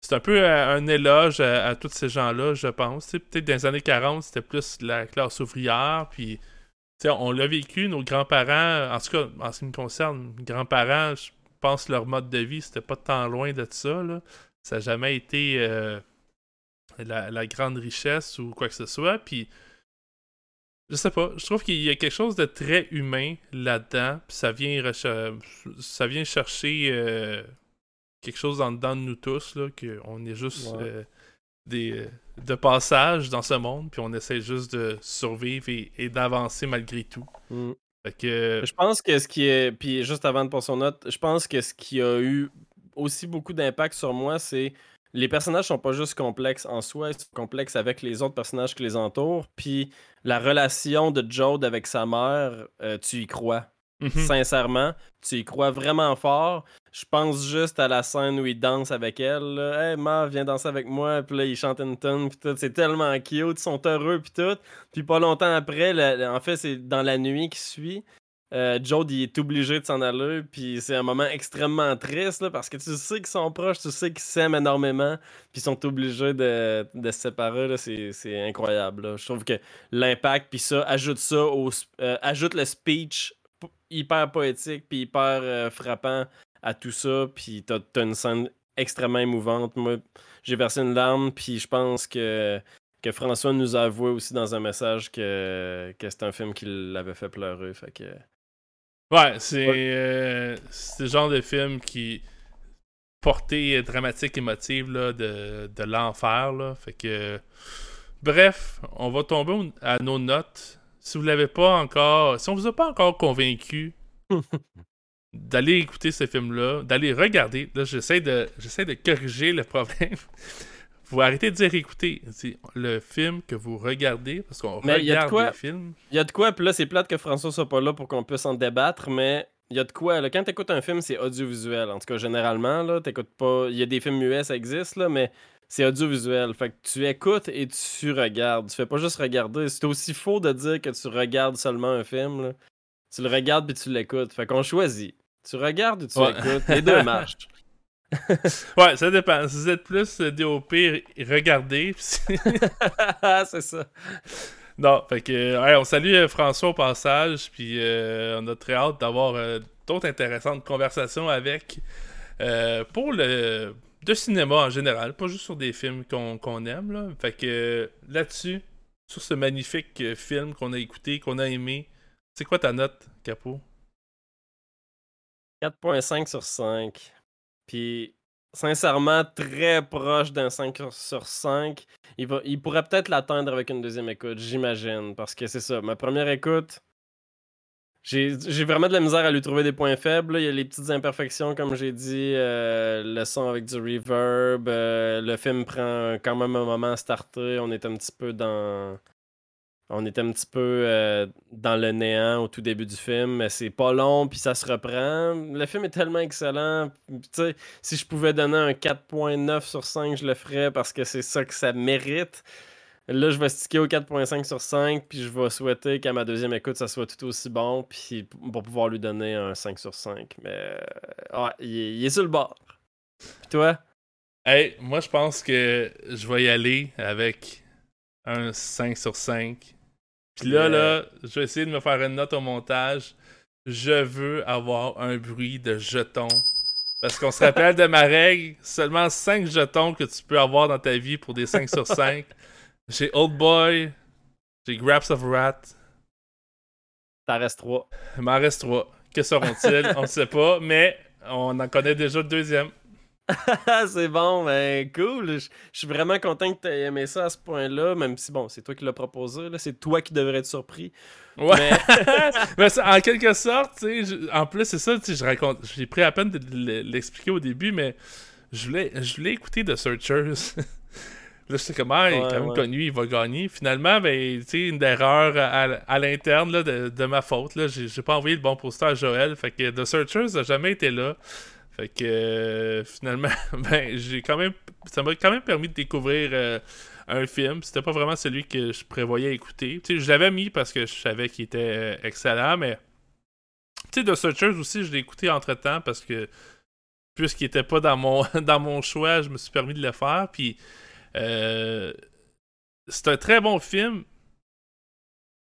Speaker 3: c'est un peu euh, un éloge à, à tous ces gens-là, je pense. Tu sais, Peut-être dans les années 40, c'était plus la classe ouvrière, puis tu sais, on l'a vécu, nos grands-parents, en tout cas, en ce qui me concerne, grands-parents, je pense que leur mode de vie, c'était pas tant loin de ça, là. Ça n'a jamais été... euh, la, la grande richesse ou quoi que ce soit. Puis, je sais pas, je trouve qu'il y a quelque chose de très humain là-dedans. Puis ça vient, ça vient chercher euh, quelque chose en dedans de nous tous, là, qu'on est juste
Speaker 2: Ouais.
Speaker 3: euh, des, euh, de passage dans ce monde, puis on essaie juste de survivre et, et d'avancer malgré tout.
Speaker 2: Mm.
Speaker 3: Fait que,
Speaker 2: Je pense que ce qui est. Puis juste avant de passer aux notes, je pense que ce qui a eu aussi beaucoup d'impact sur moi, c'est. Les personnages sont pas juste complexes en soi, ils sont complexes avec les autres personnages qui les entourent. Puis la relation de Jode avec sa mère, euh, tu y crois.
Speaker 3: mhm.
Speaker 2: Sincèrement, tu y crois vraiment fort. Je pense juste à la scène où il danse avec elle. là. Hey, ma, viens danser avec moi. Puis là, il chante une tonne. Puis tout. C'est tellement cute. Ils sont heureux. Puis tout. Puis pas longtemps après, en fait, c'est dans la nuit qui suit. Euh, il est obligé de s'en aller. Puis c'est un moment extrêmement triste. là, parce que tu sais qu'ils sont proches. Tu sais qu'ils s'aiment énormément. Puis ils sont obligés de, de se séparer. C'est incroyable. là. Je trouve que l'impact, puis ça, ajoute ça au, euh, ajoute le speech hyper poétique puis hyper euh, frappant à tout ça puis t'as as une scène extrêmement émouvante moi j'ai versé une larme puis je pense que que François nous a avoué aussi dans un message que, que c'est un film qui l'avait fait pleurer fait que
Speaker 3: Ouais, c'est euh, c'est le genre de film qui portée dramatique émotive là, de, de l'enfer là. Fait que bref, on va tomber à nos notes. Si vous l'avez pas encore, si on vous a pas encore convaincu d'aller écouter ce film-là, d'aller regarder. Là, j'essaie de j'essaie de corriger le problème. Vous arrêtez de dire écoutez, c'est le film que vous regardez parce qu'on
Speaker 2: Mais il y a de
Speaker 3: regarde
Speaker 2: quoi-
Speaker 3: des films.
Speaker 2: il y a de quoi puis là c'est plate que François soit pas là pour qu'on puisse en débattre mais il y a de quoi là, quand t'écoutes un film c'est audiovisuel. En tout cas généralement là t'écoutes pas il y a des films muets ça existe là mais c'est audiovisuel. Fait que tu écoutes et tu regardes. Tu fais pas juste regarder. C'est aussi faux de dire que tu regardes seulement un film là. tu le regardes puis tu l'écoutes. Fait qu'on choisit. Tu regardes ou tu
Speaker 3: Ouais.
Speaker 2: écoutes? Les deux marchent
Speaker 3: Ouais, ça dépend. Si vous êtes plus euh, DOP, regardez. puis c'est-
Speaker 2: ça
Speaker 3: non, fait que, ouais, on salue euh, François au passage, puis euh, on a très hâte d'avoir euh, d'autres intéressantes conversations avec euh, pour le de cinéma en général, pas juste sur des films qu'on aime. Là. Fait que là-dessus, sur ce magnifique film qu'on a écouté, qu'on a aimé, C'est quoi ta note, Capot?
Speaker 2: 4.5 sur 5. Puis, sincèrement, très proche d'un 5 sur 5. Il, pourrait peut-être l'atteindre avec une deuxième écoute, j'imagine. Parce que c'est ça, ma première écoute, j'ai vraiment de la misère à lui trouver des points faibles. Il y a les petites imperfections, comme j'ai dit, euh, le son avec du reverb. Euh, le film prend quand même un moment à starter. On est un petit peu dans. On est un petit peu euh, dans le néant au tout début du film, mais c'est pas long, puis ça se reprend. Le film est tellement excellent. si je pouvais donner un 4.9 sur 5, je le ferais parce que c'est ça que ça mérite. Là, je vais sticker au 4.5 sur 5, puis je vais souhaiter qu'à ma deuxième écoute, ça soit tout aussi bon, puis pour pouvoir lui donner un 5 sur 5. Mais euh, il, est, sur le bord. Puis toi?
Speaker 3: Hey, moi, je pense que je vais y aller avec un 5 sur 5. Puis là, là, je vais essayer de me faire une note au montage. Je veux avoir un bruit de jetons. Parce qu'on se rappelle de ma règle, seulement 5 jetons que tu peux avoir dans ta vie pour des 5 sur 5. J'ai Old Boy, j'ai Graps of Rat.
Speaker 2: T'en reste trois.
Speaker 3: Il m'en reste trois. Que seront-ils On ne sait pas, mais on en connaît déjà le deuxième.
Speaker 2: c'est bon, ben cool. Je suis vraiment content que tu aies aimé ça à ce point-là, même si, bon, c'est toi qui l'as proposé, c'est toi qui devrais être surpris.
Speaker 3: Ouais. Mais, en quelque sorte, tu sais, en plus, c'est ça, tu sais, je raconte, j'ai pris à peine de l'expliquer au début, mais je voulais, je voulais écouter The Searchers. Là, sais comme, ah, il est quand même connu, il va gagner. Finalement, ben, tu sais, une erreur à, l'interne de, de, ma faute. Là, j'ai, pas envoyé le bon poster à Joël. Fait que The Searchers n'a jamais été là. Fait que euh, finalement, ben, j'ai quand même. Ça m'a quand même permis de découvrir euh, un film. C'était pas vraiment celui que je prévoyais écouter. Je l'avais mis parce que je savais qu'il était euh, excellent, mais. Tu sais, The Searchers aussi, je l'ai écouté entre temps parce que. Puisqu'il était pas dans mon, dans mon choix, je me suis permis de le faire. Puis c'est un très bon film.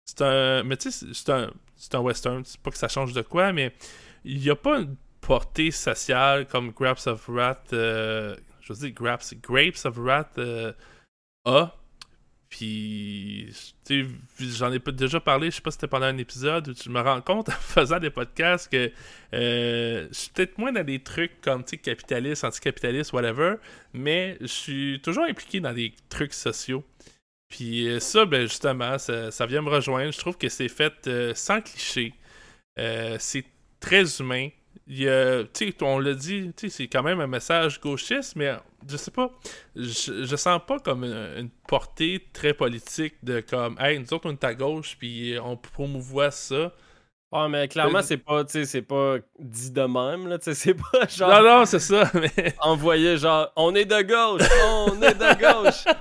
Speaker 3: C'est un. Mais tu sais, c'est un, c'est un western. C'est pas que ça change de quoi, mais il n'y a pas portée sociale comme Grapes of Wrath. Euh, je veux dire, Grapes, of Wrath euh, a. Puis, j'en ai déjà parlé, je sais pas si c'était pendant un épisode, où je me rends compte en faisant des podcasts que euh, je suis peut-être moins dans des trucs comme capitaliste, anticapitaliste, whatever, mais je suis toujours impliqué dans des trucs sociaux. Puis euh, ça, ben justement, ça, vient me rejoindre. Je trouve que c'est fait euh, sans cliché. c'est très humain tu on l'a dit, c'est quand même un message gauchiste, mais je sais pas, je, je sens pas comme une, portée très politique de comme, hey, nous autres on est à gauche, puis on promouvoit ça.
Speaker 2: Ah, mais clairement, euh, c'est pas, c'est pas dit de même, là, c'est pas genre.
Speaker 3: Non, non, c'est ça, mais.
Speaker 2: Envoyé genre, on est de gauche, on est de gauche.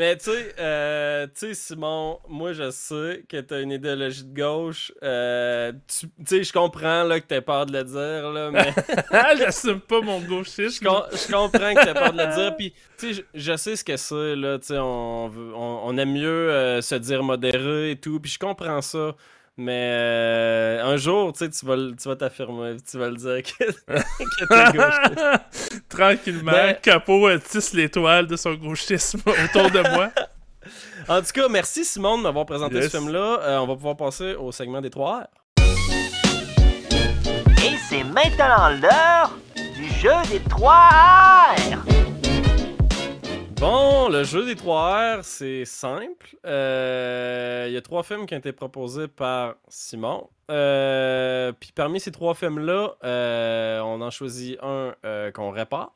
Speaker 2: Mais tu sais, euh, Simon, moi je sais que t'as une idéologie de gauche. Euh, tu sais, je comprends là, que t'as peur de le dire, là, mais.
Speaker 3: J'assume pas mon gauchisme.
Speaker 2: Je, comprends que t'as peur de le dire. Puis, tu sais, je, sais ce que c'est, là. Tu sais, on, on, aime mieux euh, se dire modéré et tout. Puis je comprends ça. Mais euh, un jour, tu sais, tu vas, tu vas t'affirmer, tu vas le dire que,
Speaker 3: t'es gauchiste. Tranquillement, ben, Capot tisse l'étoile de son gauchisme autour de moi.
Speaker 2: en tout cas, merci Simon de m'avoir présenté ce film-là. Euh, on va pouvoir passer au segment des 3 R.
Speaker 1: Et c'est maintenant l'heure du jeu des 3 R.
Speaker 2: Bon, le jeu des 3 R, c'est simple. Euh, il y a trois films qui ont été proposés par Simon. Euh, puis parmi ces trois films-là, euh, on en choisit un qu'on répare.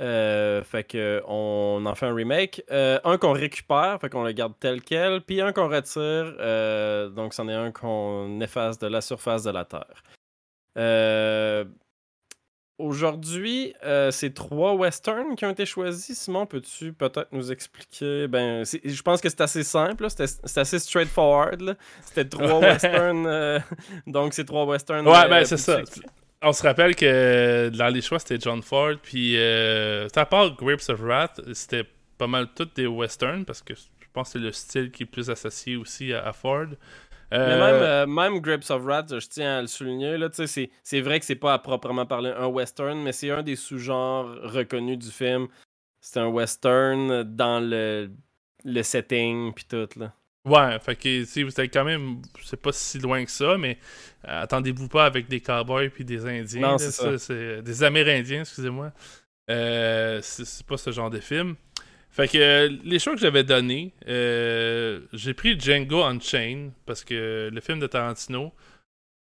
Speaker 2: fait que on en fait un remake. un qu'on récupère, fait qu'on le garde tel quel. Puis un qu'on retire. donc c'en est un qu'on efface de la surface de la Terre. Aujourd'hui, euh, c'est trois westerns qui ont été choisis. Simon, peux-tu peut-être nous expliquer? Ben, je pense que c'est assez simple, c'est assez straightforward. C'était trois westerns, euh, donc c'est trois westerns.
Speaker 3: Ouais, ben euh, c'est ça. On se rappelle que dans les choix, c'était John Ford, puis à part Grapes of Wrath, c'était pas mal toutes des westerns, parce que je pense que c'est le style qui est plus associé aussi à Ford.
Speaker 2: Mais même, euh, même Grapes of Wrath, je tiens à le souligner, là, c'est, c'est vrai que c'est pas à proprement parler un western, mais c'est un des sous-genres reconnus du film. C'est un western dans le, le setting puis tout. Là.
Speaker 3: Ouais, fait que si vous êtes quand même, c'est pas si loin que ça, mais euh, attendez-vous pas avec des cowboys puis des Indiens.
Speaker 2: Non,
Speaker 3: là,
Speaker 2: c'est ça.
Speaker 3: c'est des Amérindiens, excusez-moi. Euh, c'est c'est pas ce genre de film. Fait que euh, les choix que j'avais donnés, euh, j'ai pris Django Unchained parce que le film de Tarantino,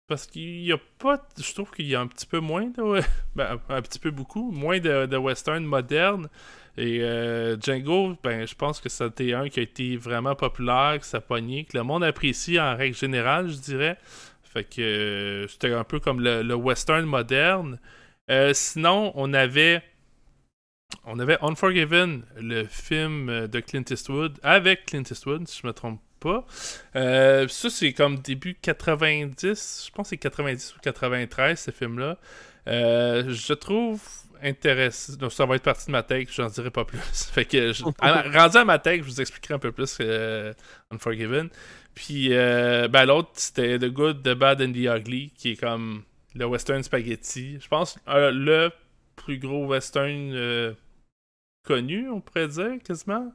Speaker 3: parce qu'il y a pas, je trouve qu'il y a un petit peu moins ben, un petit peu beaucoup, moins de, de western moderne. Et euh, Django, ben, je pense que c'était un qui a été vraiment populaire, que ça pogné, que le monde apprécie en règle générale, je dirais. Fait que euh, c'était un peu comme le, le western moderne. Euh, sinon, on avait on avait Unforgiven, le film euh, de Clint Eastwood, avec Clint Eastwood, si je me trompe pas. Euh, ça, c'est comme début 90, je pense que c'est 90 ou 93, ce film-là. Euh, je trouve intéressant. Donc, ça va être partie de ma take, j'en dirai pas plus. fait que, je- à- rendu à ma take, je vous expliquerai un peu plus euh, Unforgiven. Puis, ben, l'autre, c'était The Good, The Bad and The Ugly, qui est comme le western spaghetti. Je pense le plus gros western euh, connu, on pourrait dire, quasiment.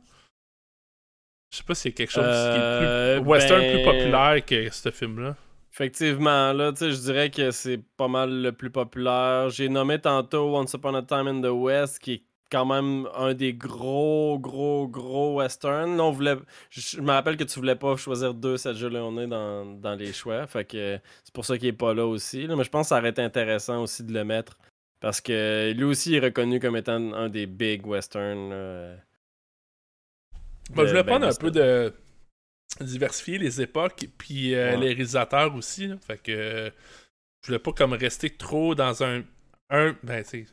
Speaker 3: Je sais pas s'il y a quelque chose qui est
Speaker 2: Euh,
Speaker 3: plus western
Speaker 2: ben,
Speaker 3: plus populaire que ce film-là.
Speaker 2: Effectivement, là, tu sais, je dirais que c'est pas mal le plus populaire. J'ai nommé tantôt Once Upon a Time in the West, qui est quand même un des gros, gros, gros westerns. On voulait... Je me rappelle que tu voulais pas choisir deux cette journée dans, dans les choix. Fait que c'est pour ça qu'il est pas là aussi. là. Mais je pense que ça aurait été intéressant aussi de le mettre. Parce que lui aussi est reconnu comme étant un des big westerns. là.
Speaker 3: Moi, je voulais
Speaker 2: ben,
Speaker 3: prendre un peu de diversifier les époques puis euh,
Speaker 2: Ouais.
Speaker 3: les réalisateurs aussi. là. Fait que euh, je voulais pas comme rester trop dans un un ben c'est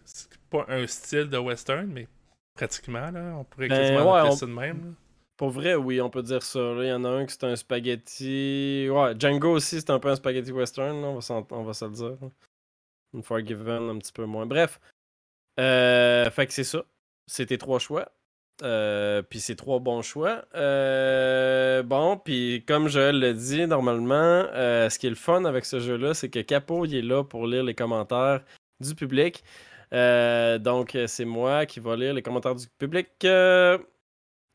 Speaker 3: pas un style de western mais pratiquement là, on pourrait
Speaker 2: Ben,
Speaker 3: quasiment
Speaker 2: ouais,
Speaker 3: appeler
Speaker 2: on-
Speaker 3: ça de même. là.
Speaker 2: Pour vrai, oui, on peut dire ça. Il y en a un qui c'est un spaghetti. Ouais, Django aussi, c'est un peu un spaghetti western, là, on, va on va se le dire. Là. Une Forgiven, un petit peu moins. Bref. Euh, fait que c'est ça. C'était trois choix. Euh, puis c'est trois bons choix. Euh, bon, puis comme Joël l'a dit, normalement, ce qui est le fun avec ce jeu-là, c'est que Capo, il est là pour lire les commentaires du public. Donc, c'est moi qui va lire les commentaires du public.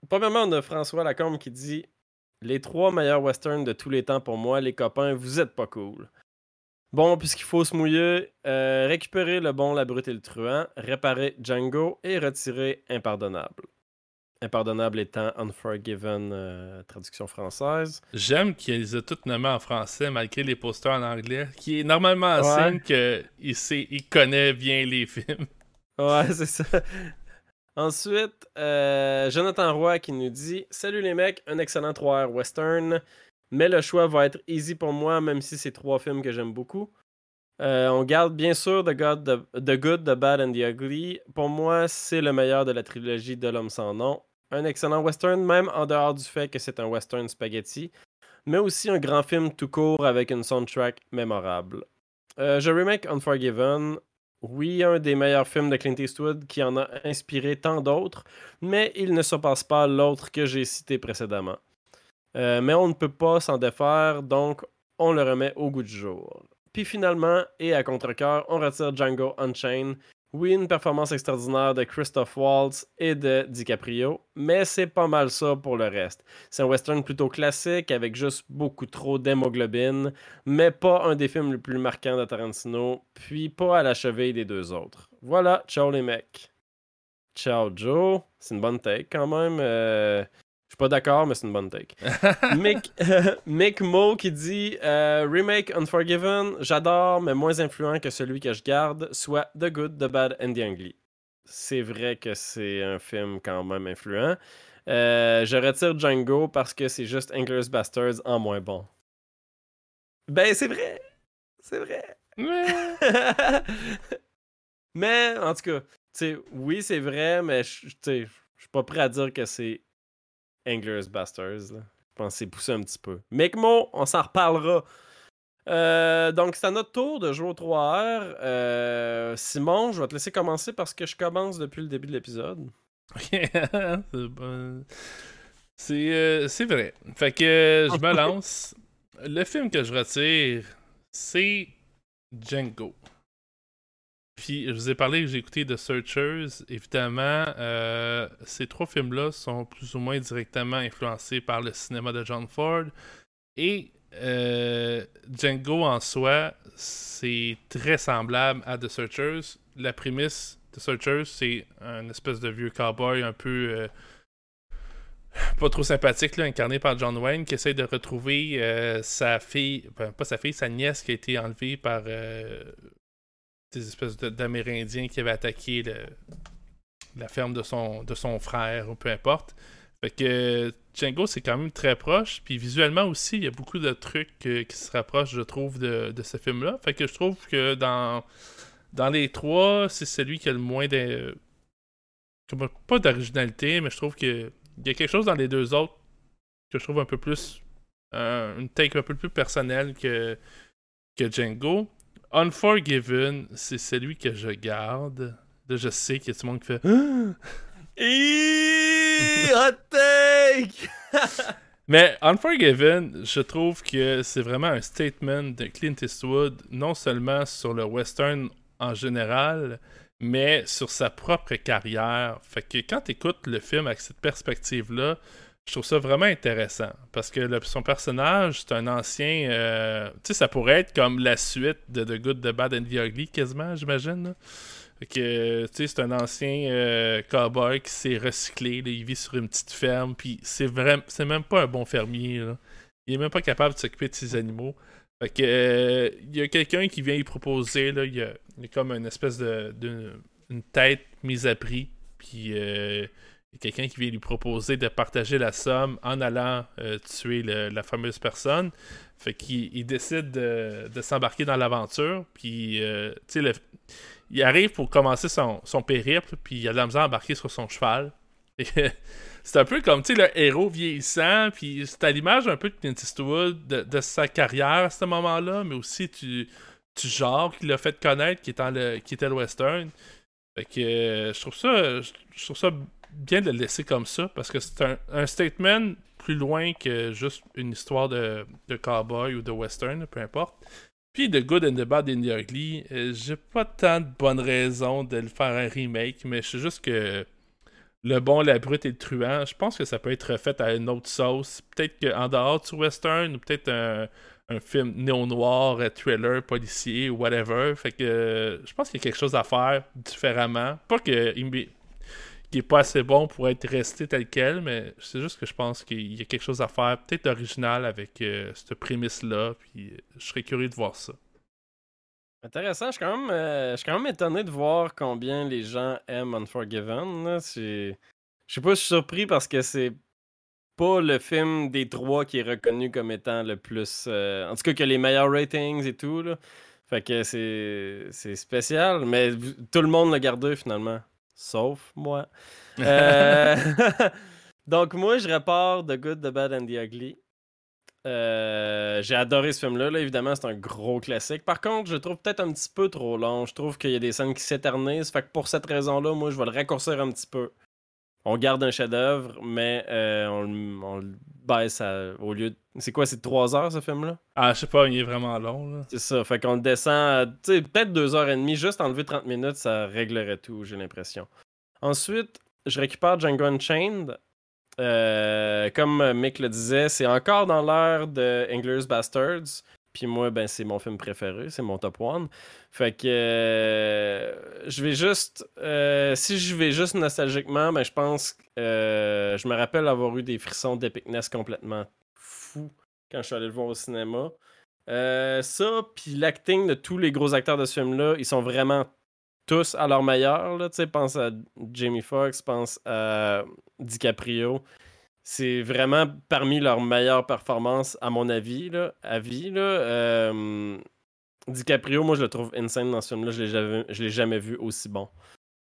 Speaker 2: Premièrement, on a François Lacombe qui dit Les trois meilleurs westerns de tous les temps pour moi, les copains, vous êtes pas cool. Bon, puisqu'il faut se mouiller, euh, récupérer le bon, la brute et le truand, réparer Django et retirer Impardonnable. Impardonnable étant Unforgiven, euh, traduction française.
Speaker 3: J'aime qu'il les a toutes nommés en français malgré les posters en anglais, qui est normalement un
Speaker 2: Ouais.
Speaker 3: signe qu'il sait, il connaît bien les films.
Speaker 2: Ouais, c'est ça. Ensuite, euh, Jonathan Roy qui nous dit Salut les mecs, un excellent 3R western, mais le choix va être easy pour moi, même si c'est trois films que j'aime beaucoup. Euh, on garde bien sûr The, God, the, Good, The Bad and The Ugly. Pour moi, c'est le meilleur de la trilogie de l'homme sans nom. Un excellent western, même en dehors du fait que c'est un western spaghetti, mais aussi un grand film tout court avec une soundtrack mémorable. Euh, je remake Unforgiven, oui, un des meilleurs films de Clint Eastwood qui en a inspiré tant d'autres, mais il ne surpasse pas l'autre que j'ai cité précédemment. Euh, mais on ne peut pas s'en défaire, donc on le remet au goût du jour. Puis finalement, et à contre-cœur, on retire Django Unchained. Oui, une performance extraordinaire de Christoph Waltz et de DiCaprio, mais c'est pas mal ça pour le reste. C'est un western plutôt classique avec juste beaucoup trop d'hémoglobine, mais pas un des films les plus marquants de Tarantino, puis pas à la cheville des deux autres. Voilà, ciao les mecs. Ciao Joe, c'est une bonne take quand même. euh, suis pas d'accord, mais c'est une bonne take. Mick, Mick Mo qui dit euh, Remake Unforgiven, j'adore, mais moins influent que celui que je garde, soit The Good, The Bad and The Ugly. C'est vrai que c'est un film quand même influent. Euh, je retire Django parce que c'est juste Inglourious Bastards en moins bon. Ben, c'est vrai. C'est vrai. mais, en tout cas, oui, c'est vrai, mais je suis pas prêt à dire que c'est Inglourious Bastards. là. Je pense que c'est poussé un petit peu. Mecmo, on s'en reparlera. Euh, donc, c'est à notre tour de jouer au 3R. Euh, Simon, je vais te laisser commencer parce que je commence depuis le début de l'épisode.
Speaker 3: c'est bon. C'est euh, c'est vrai. Fait que euh, je me lance. Le film que je retire, c'est Django. Puis je vous ai parlé que j'ai écouté The Searchers. Évidemment, euh, ces trois films-là sont plus ou moins directement influencés par le cinéma de John Ford. Et euh, Django en soi, c'est très semblable à The Searchers. La prémisse de Searchers, c'est un espèce de vieux cowboy un peu euh, pas trop sympathique, là, incarné par John Wayne, qui essaie de retrouver sa fille, pas sa fille, sa nièce qui a été enlevée par des espèces d'Amérindiens qui avaient attaqué la ferme de son, de son frère, ou peu importe. Fait que Django, c'est quand même très proche. Puis visuellement aussi, il y a beaucoup de trucs qui se rapprochent, je trouve, de, de ce film-là. Fait que je trouve que dans, dans les trois, c'est celui qui a le moins de. Pas d'originalité, mais je trouve que il y a quelque chose dans les deux autres que je trouve un peu plus. Euh, une take un peu plus personnelle que, que Django. Unforgiven, c'est celui que je garde. Là, je sais qu'il y a tout le monde qui fait.
Speaker 2: hot take!
Speaker 3: Mais Unforgiven, je trouve que c'est vraiment un statement de Clint Eastwood, non seulement sur le western en général, mais sur sa propre carrière. Fait que quand tu écoutes le film avec cette perspective-là, je trouve ça vraiment intéressant. Parce que son personnage, c'est un ancien. Euh, tu sais, ça pourrait être comme la suite de The Good, The Bad and The Ugly, quasiment, j'imagine. Que, tu sais, c'est un ancien euh, cowboy qui s'est recyclé. il vit sur une petite ferme. Puis c'est vraiment. C'est même pas un bon fermier. Il est même pas capable de s'occuper de ses animaux. Fait que, euh, il y a quelqu'un qui vient y proposer, là, il y a, comme une espèce de, une tête mise à prix, puis euh, quelqu'un qui vient lui proposer de partager la somme en allant euh, tuer la fameuse personne. Fait qu'il décide de, s'embarquer dans l'aventure, puis, tu sais, il arrive pour commencer son, périple, puis il a de la misère à embarquer sur son cheval. c'est un peu comme, tu sais, le héros vieillissant, puis c'est à l'image un peu de Clint Eastwood, de, sa carrière à ce moment-là, mais aussi du, genre qu'il a fait connaître, qui, le, qui était le western. Fait que euh, je trouve ça je, trouve ça bien de le laisser comme ça, parce que c'est un, statement plus loin que juste une histoire de, cowboy ou de western, peu importe. Puis The Good and the Bad and the Ugly, euh, j'ai pas tant de bonnes raisons de le faire un remake, mais je sais juste que le bon, la brute et le truand, je pense que ça peut être fait à une autre sauce. Peut-être qu'en dehors du western, ou peut-être un, film néo-noir, thriller, policier, whatever. Fait que je pense qu'il y a quelque chose à faire différemment. Pas qu'il est pas assez bon pour être resté tel quel, mais c'est juste que je pense qu'il y a quelque chose à faire, peut-être original avec euh, cette prémisse-là, puis je serais curieux de voir ça.
Speaker 2: Intéressant, je suis, quand même, euh, je suis quand même étonné de voir combien les gens aiment Unforgiven. Je sais pas, surpris parce que c'est pas le film des trois qui est reconnu comme étant le plus. Euh, en tout cas, que les meilleurs ratings et tout. Là. Fait que c'est spécial, mais tout le monde l'a gardé finalement. Sauf moi. Euh, donc, moi, je repars The Good, The Bad and The Ugly. Euh, j'ai adoré ce film-là. Évidemment, c'est un gros classique. Par contre, je trouve peut-être un petit peu trop long. Je trouve qu'il y a des scènes qui s'éternisent. Fait que pour cette raison-là, moi, je vais le raccourcir un petit peu. On garde un chef-d'œuvre, mais euh, on, le baisse au lieu de. C'est quoi, c'est 3 heures ce film-là?
Speaker 3: Ah, je sais pas, il est vraiment long.
Speaker 2: C'est ça. Fait qu'on le descend sais, peut-être 2 heures et demie. Juste enlever 30 minutes, ça réglerait tout, j'ai l'impression. Ensuite, je récupère Django Unchained. Euh, comme Mick le disait, c'est encore dans l'ère de Inglourious Bastards. Puis moi, ben, c'est mon film préféré, c'est mon top one. Fait que euh, je vais juste. Euh, si je vais juste nostalgiquement, ben, je pense que je me rappelle avoir eu des frissons d'épicness complètement fou quand je suis allé le voir au cinéma. ça, puis l'acting de tous les gros acteurs de ce film-là, ils sont vraiment tous à leur meilleur. Là, pense à Jamie Foxx, pense à DiCaprio. C'est vraiment parmi leurs meilleures performances, à mon avis, là, à. Là. Euh, DiCaprio, moi, je le trouve insane dans ce film-là. Je ne l'ai jamais vu aussi bon.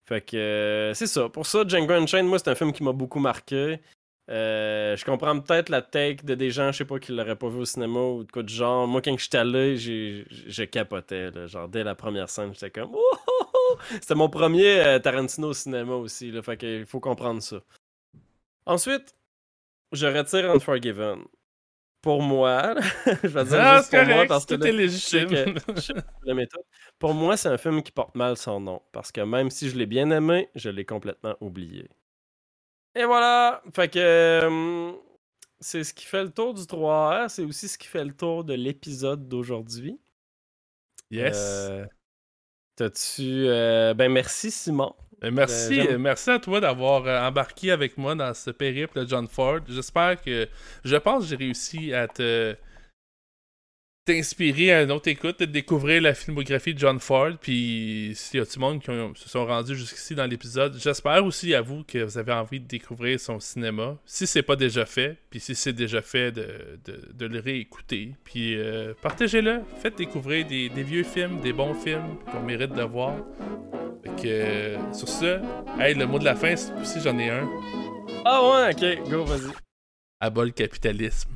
Speaker 2: Fait que euh, c'est ça. Pour ça, Django Unchained, moi, c'est un film qui m'a beaucoup marqué. Euh, je comprends peut-être la take de des gens, je sais pas, qui l'auraient pas vu au cinéma ou de quoi de genre. Moi, quand j'étais allé, je capotais. Genre, dès la première scène, j'étais comme. C'était mon premier Tarantino au cinéma aussi. Là, fait qu'il faut comprendre ça. Ensuite, je retire Unforgiven. pour moi, je vais dire
Speaker 3: Ah,
Speaker 2: juste pour moi parce que
Speaker 3: tout
Speaker 2: là,
Speaker 3: est
Speaker 2: je sais
Speaker 3: légitime.
Speaker 2: que je sais que. Pour moi, c'est un film qui porte mal son nom parce que même si je l'ai bien aimé, je l'ai complètement oublié. Et voilà, fait que euh, c'est ce qui fait le tour du 3R, c'est aussi ce qui fait le tour de l'épisode d'aujourd'hui.
Speaker 3: Yes.
Speaker 2: Euh, T'as-tu euh, ben merci Simon.
Speaker 3: Euh, Merci, euh, merci à toi d'avoir euh, embarqué avec moi dans ce périple de John Ford. J'espère que. Je pense que j'ai réussi à te. T'inspirer à une autre écoute, de découvrir la filmographie de John Ford. Puis s'il y a tout le monde qui ont- se sont rendus jusqu'ici dans l'épisode, j'espère aussi à vous que vous avez envie de découvrir son cinéma. Si c'est pas déjà fait, puis si c'est déjà fait, de, de- de le réécouter. Puis euh, partagez-le, faites découvrir des, des vieux films, des bons films qu'on mérite de voir. Fait que, euh, sur ce, hey, le mot de la fin, aussi j'en ai un.
Speaker 2: Ah ouais, ok, go, vas-y.
Speaker 3: À le capitalisme.